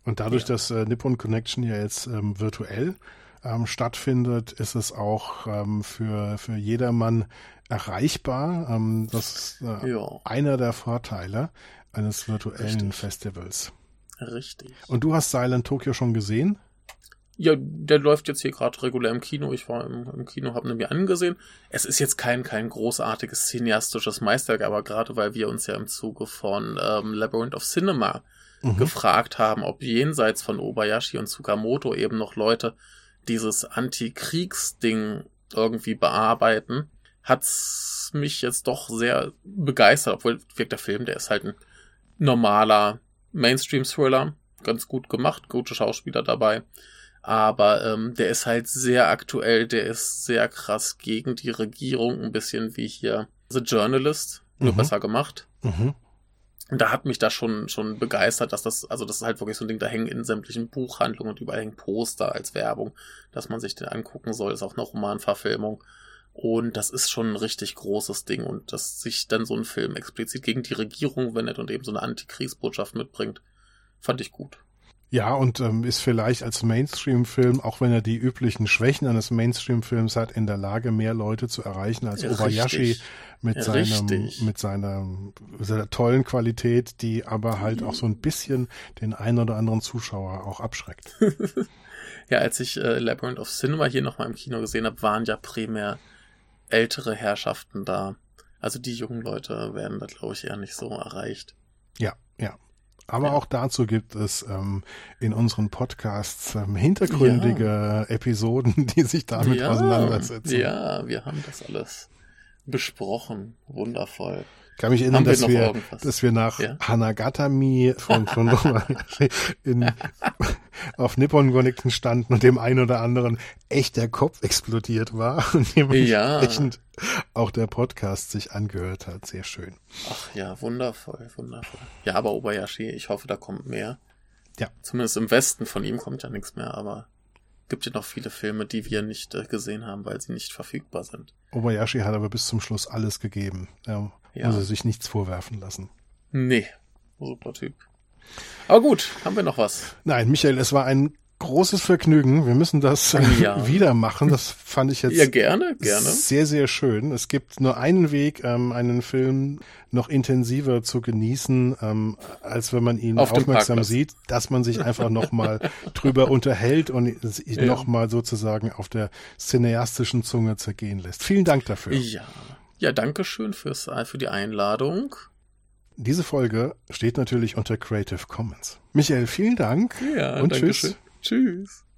Speaker 3: Und dadurch, ja. dass äh, Nippon Connection ja jetzt ähm, virtuell ähm, stattfindet, ist es auch ähm, für, für jedermann erreichbar. Ähm, das ist äh, ja. einer der Vorteile eines virtuellen Richtig. Festivals.
Speaker 4: Richtig.
Speaker 3: Und du hast Silent Tokyo schon gesehen?
Speaker 4: Ja, der läuft jetzt hier gerade regulär im Kino. Ich war im, im Kino, habe ihn mir angesehen. Es ist jetzt kein, kein großartiges cineastisches Meisterwerk, aber gerade weil wir uns ja im Zuge von ähm, Labyrinth of Cinema mhm. gefragt haben, ob jenseits von Obayashi und Tsukamoto eben noch Leute dieses Anti-Kriegs-Ding irgendwie bearbeiten, hat's mich jetzt doch sehr begeistert, obwohl wirkt der Film, der ist halt ein normaler Mainstream-Thriller, ganz gut gemacht, gute Schauspieler dabei. Aber ähm, der ist halt sehr aktuell, der ist sehr krass gegen die Regierung, ein bisschen wie hier The Journalist, nur mhm. besser gemacht. Mhm. Und da hat mich das schon, schon begeistert, dass das, also das ist halt wirklich so ein Ding, da hängen in sämtlichen Buchhandlungen und überall hängen Poster als Werbung, dass man sich den angucken soll, ist auch eine Romanverfilmung. Und das ist schon ein richtig großes Ding. Und dass sich dann so ein Film explizit gegen die Regierung wendet und eben so eine Antikriegsbotschaft mitbringt, fand ich gut.
Speaker 3: Ja, und ähm, ist vielleicht als Mainstream-Film, auch wenn er die üblichen Schwächen eines Mainstream-Films hat, in der Lage, mehr Leute zu erreichen als ja, Obayashi mit ja, seinem, mit seiner, seiner tollen Qualität, die aber halt auch so ein bisschen den einen oder anderen Zuschauer auch abschreckt.
Speaker 4: ja, als ich äh, Labyrinth of Cinema hier nochmal im Kino gesehen habe, waren ja primär ältere Herrschaften da. Also die jungen Leute werden da, glaube ich, eher nicht so erreicht.
Speaker 3: Ja, ja. Aber ja. auch dazu gibt es ähm, in unseren Podcasts ähm, hintergründige ja. Episoden, die sich damit ja, auseinandersetzen.
Speaker 4: Ja, wir haben das alles besprochen. Wundervoll
Speaker 3: kann mich erinnern, dass wir, wir dass wir nach ja? Hanagatami von, von in, auf Nippon Connection standen und dem einen oder anderen echt der Kopf explodiert war und dementsprechend ja. auch der Podcast sich angehört hat. Sehr schön.
Speaker 4: Ach ja, wundervoll, wundervoll. Ja, aber Obayashi, ich hoffe, da kommt mehr.
Speaker 3: Ja.
Speaker 4: Zumindest im Westen von ihm kommt ja nichts mehr, aber gibt ja noch viele Filme, die wir nicht äh, gesehen haben, weil sie nicht verfügbar sind.
Speaker 3: Obayashi hat aber bis zum Schluss alles gegeben. Er
Speaker 4: Ja.
Speaker 3: er sich nichts vorwerfen lassen.
Speaker 4: Nee, super Typ. Aber gut, haben wir noch was?
Speaker 3: Nein, Michael, es war ein großes Vergnügen. Wir müssen das äh,
Speaker 4: Ja.
Speaker 3: wieder machen. Das fand ich jetzt
Speaker 4: Ja, gerne, gerne.
Speaker 3: sehr, sehr schön. Es gibt nur einen Weg, ähm, einen Film noch intensiver zu genießen, ähm, als wenn man ihn
Speaker 4: Auf
Speaker 3: aufmerksam sieht, dass man sich einfach nochmal drüber unterhält und sich
Speaker 4: Ja.
Speaker 3: nochmal sozusagen auf der cineastischen Zunge zergehen lässt. Vielen Dank dafür.
Speaker 4: Ja. Ja, danke schön fürs, für die Einladung.
Speaker 3: Diese Folge steht natürlich unter Creative Commons. Michael, vielen Dank
Speaker 4: Ja,
Speaker 3: und
Speaker 4: danke
Speaker 3: tschüss.
Speaker 4: schön. Tschüss.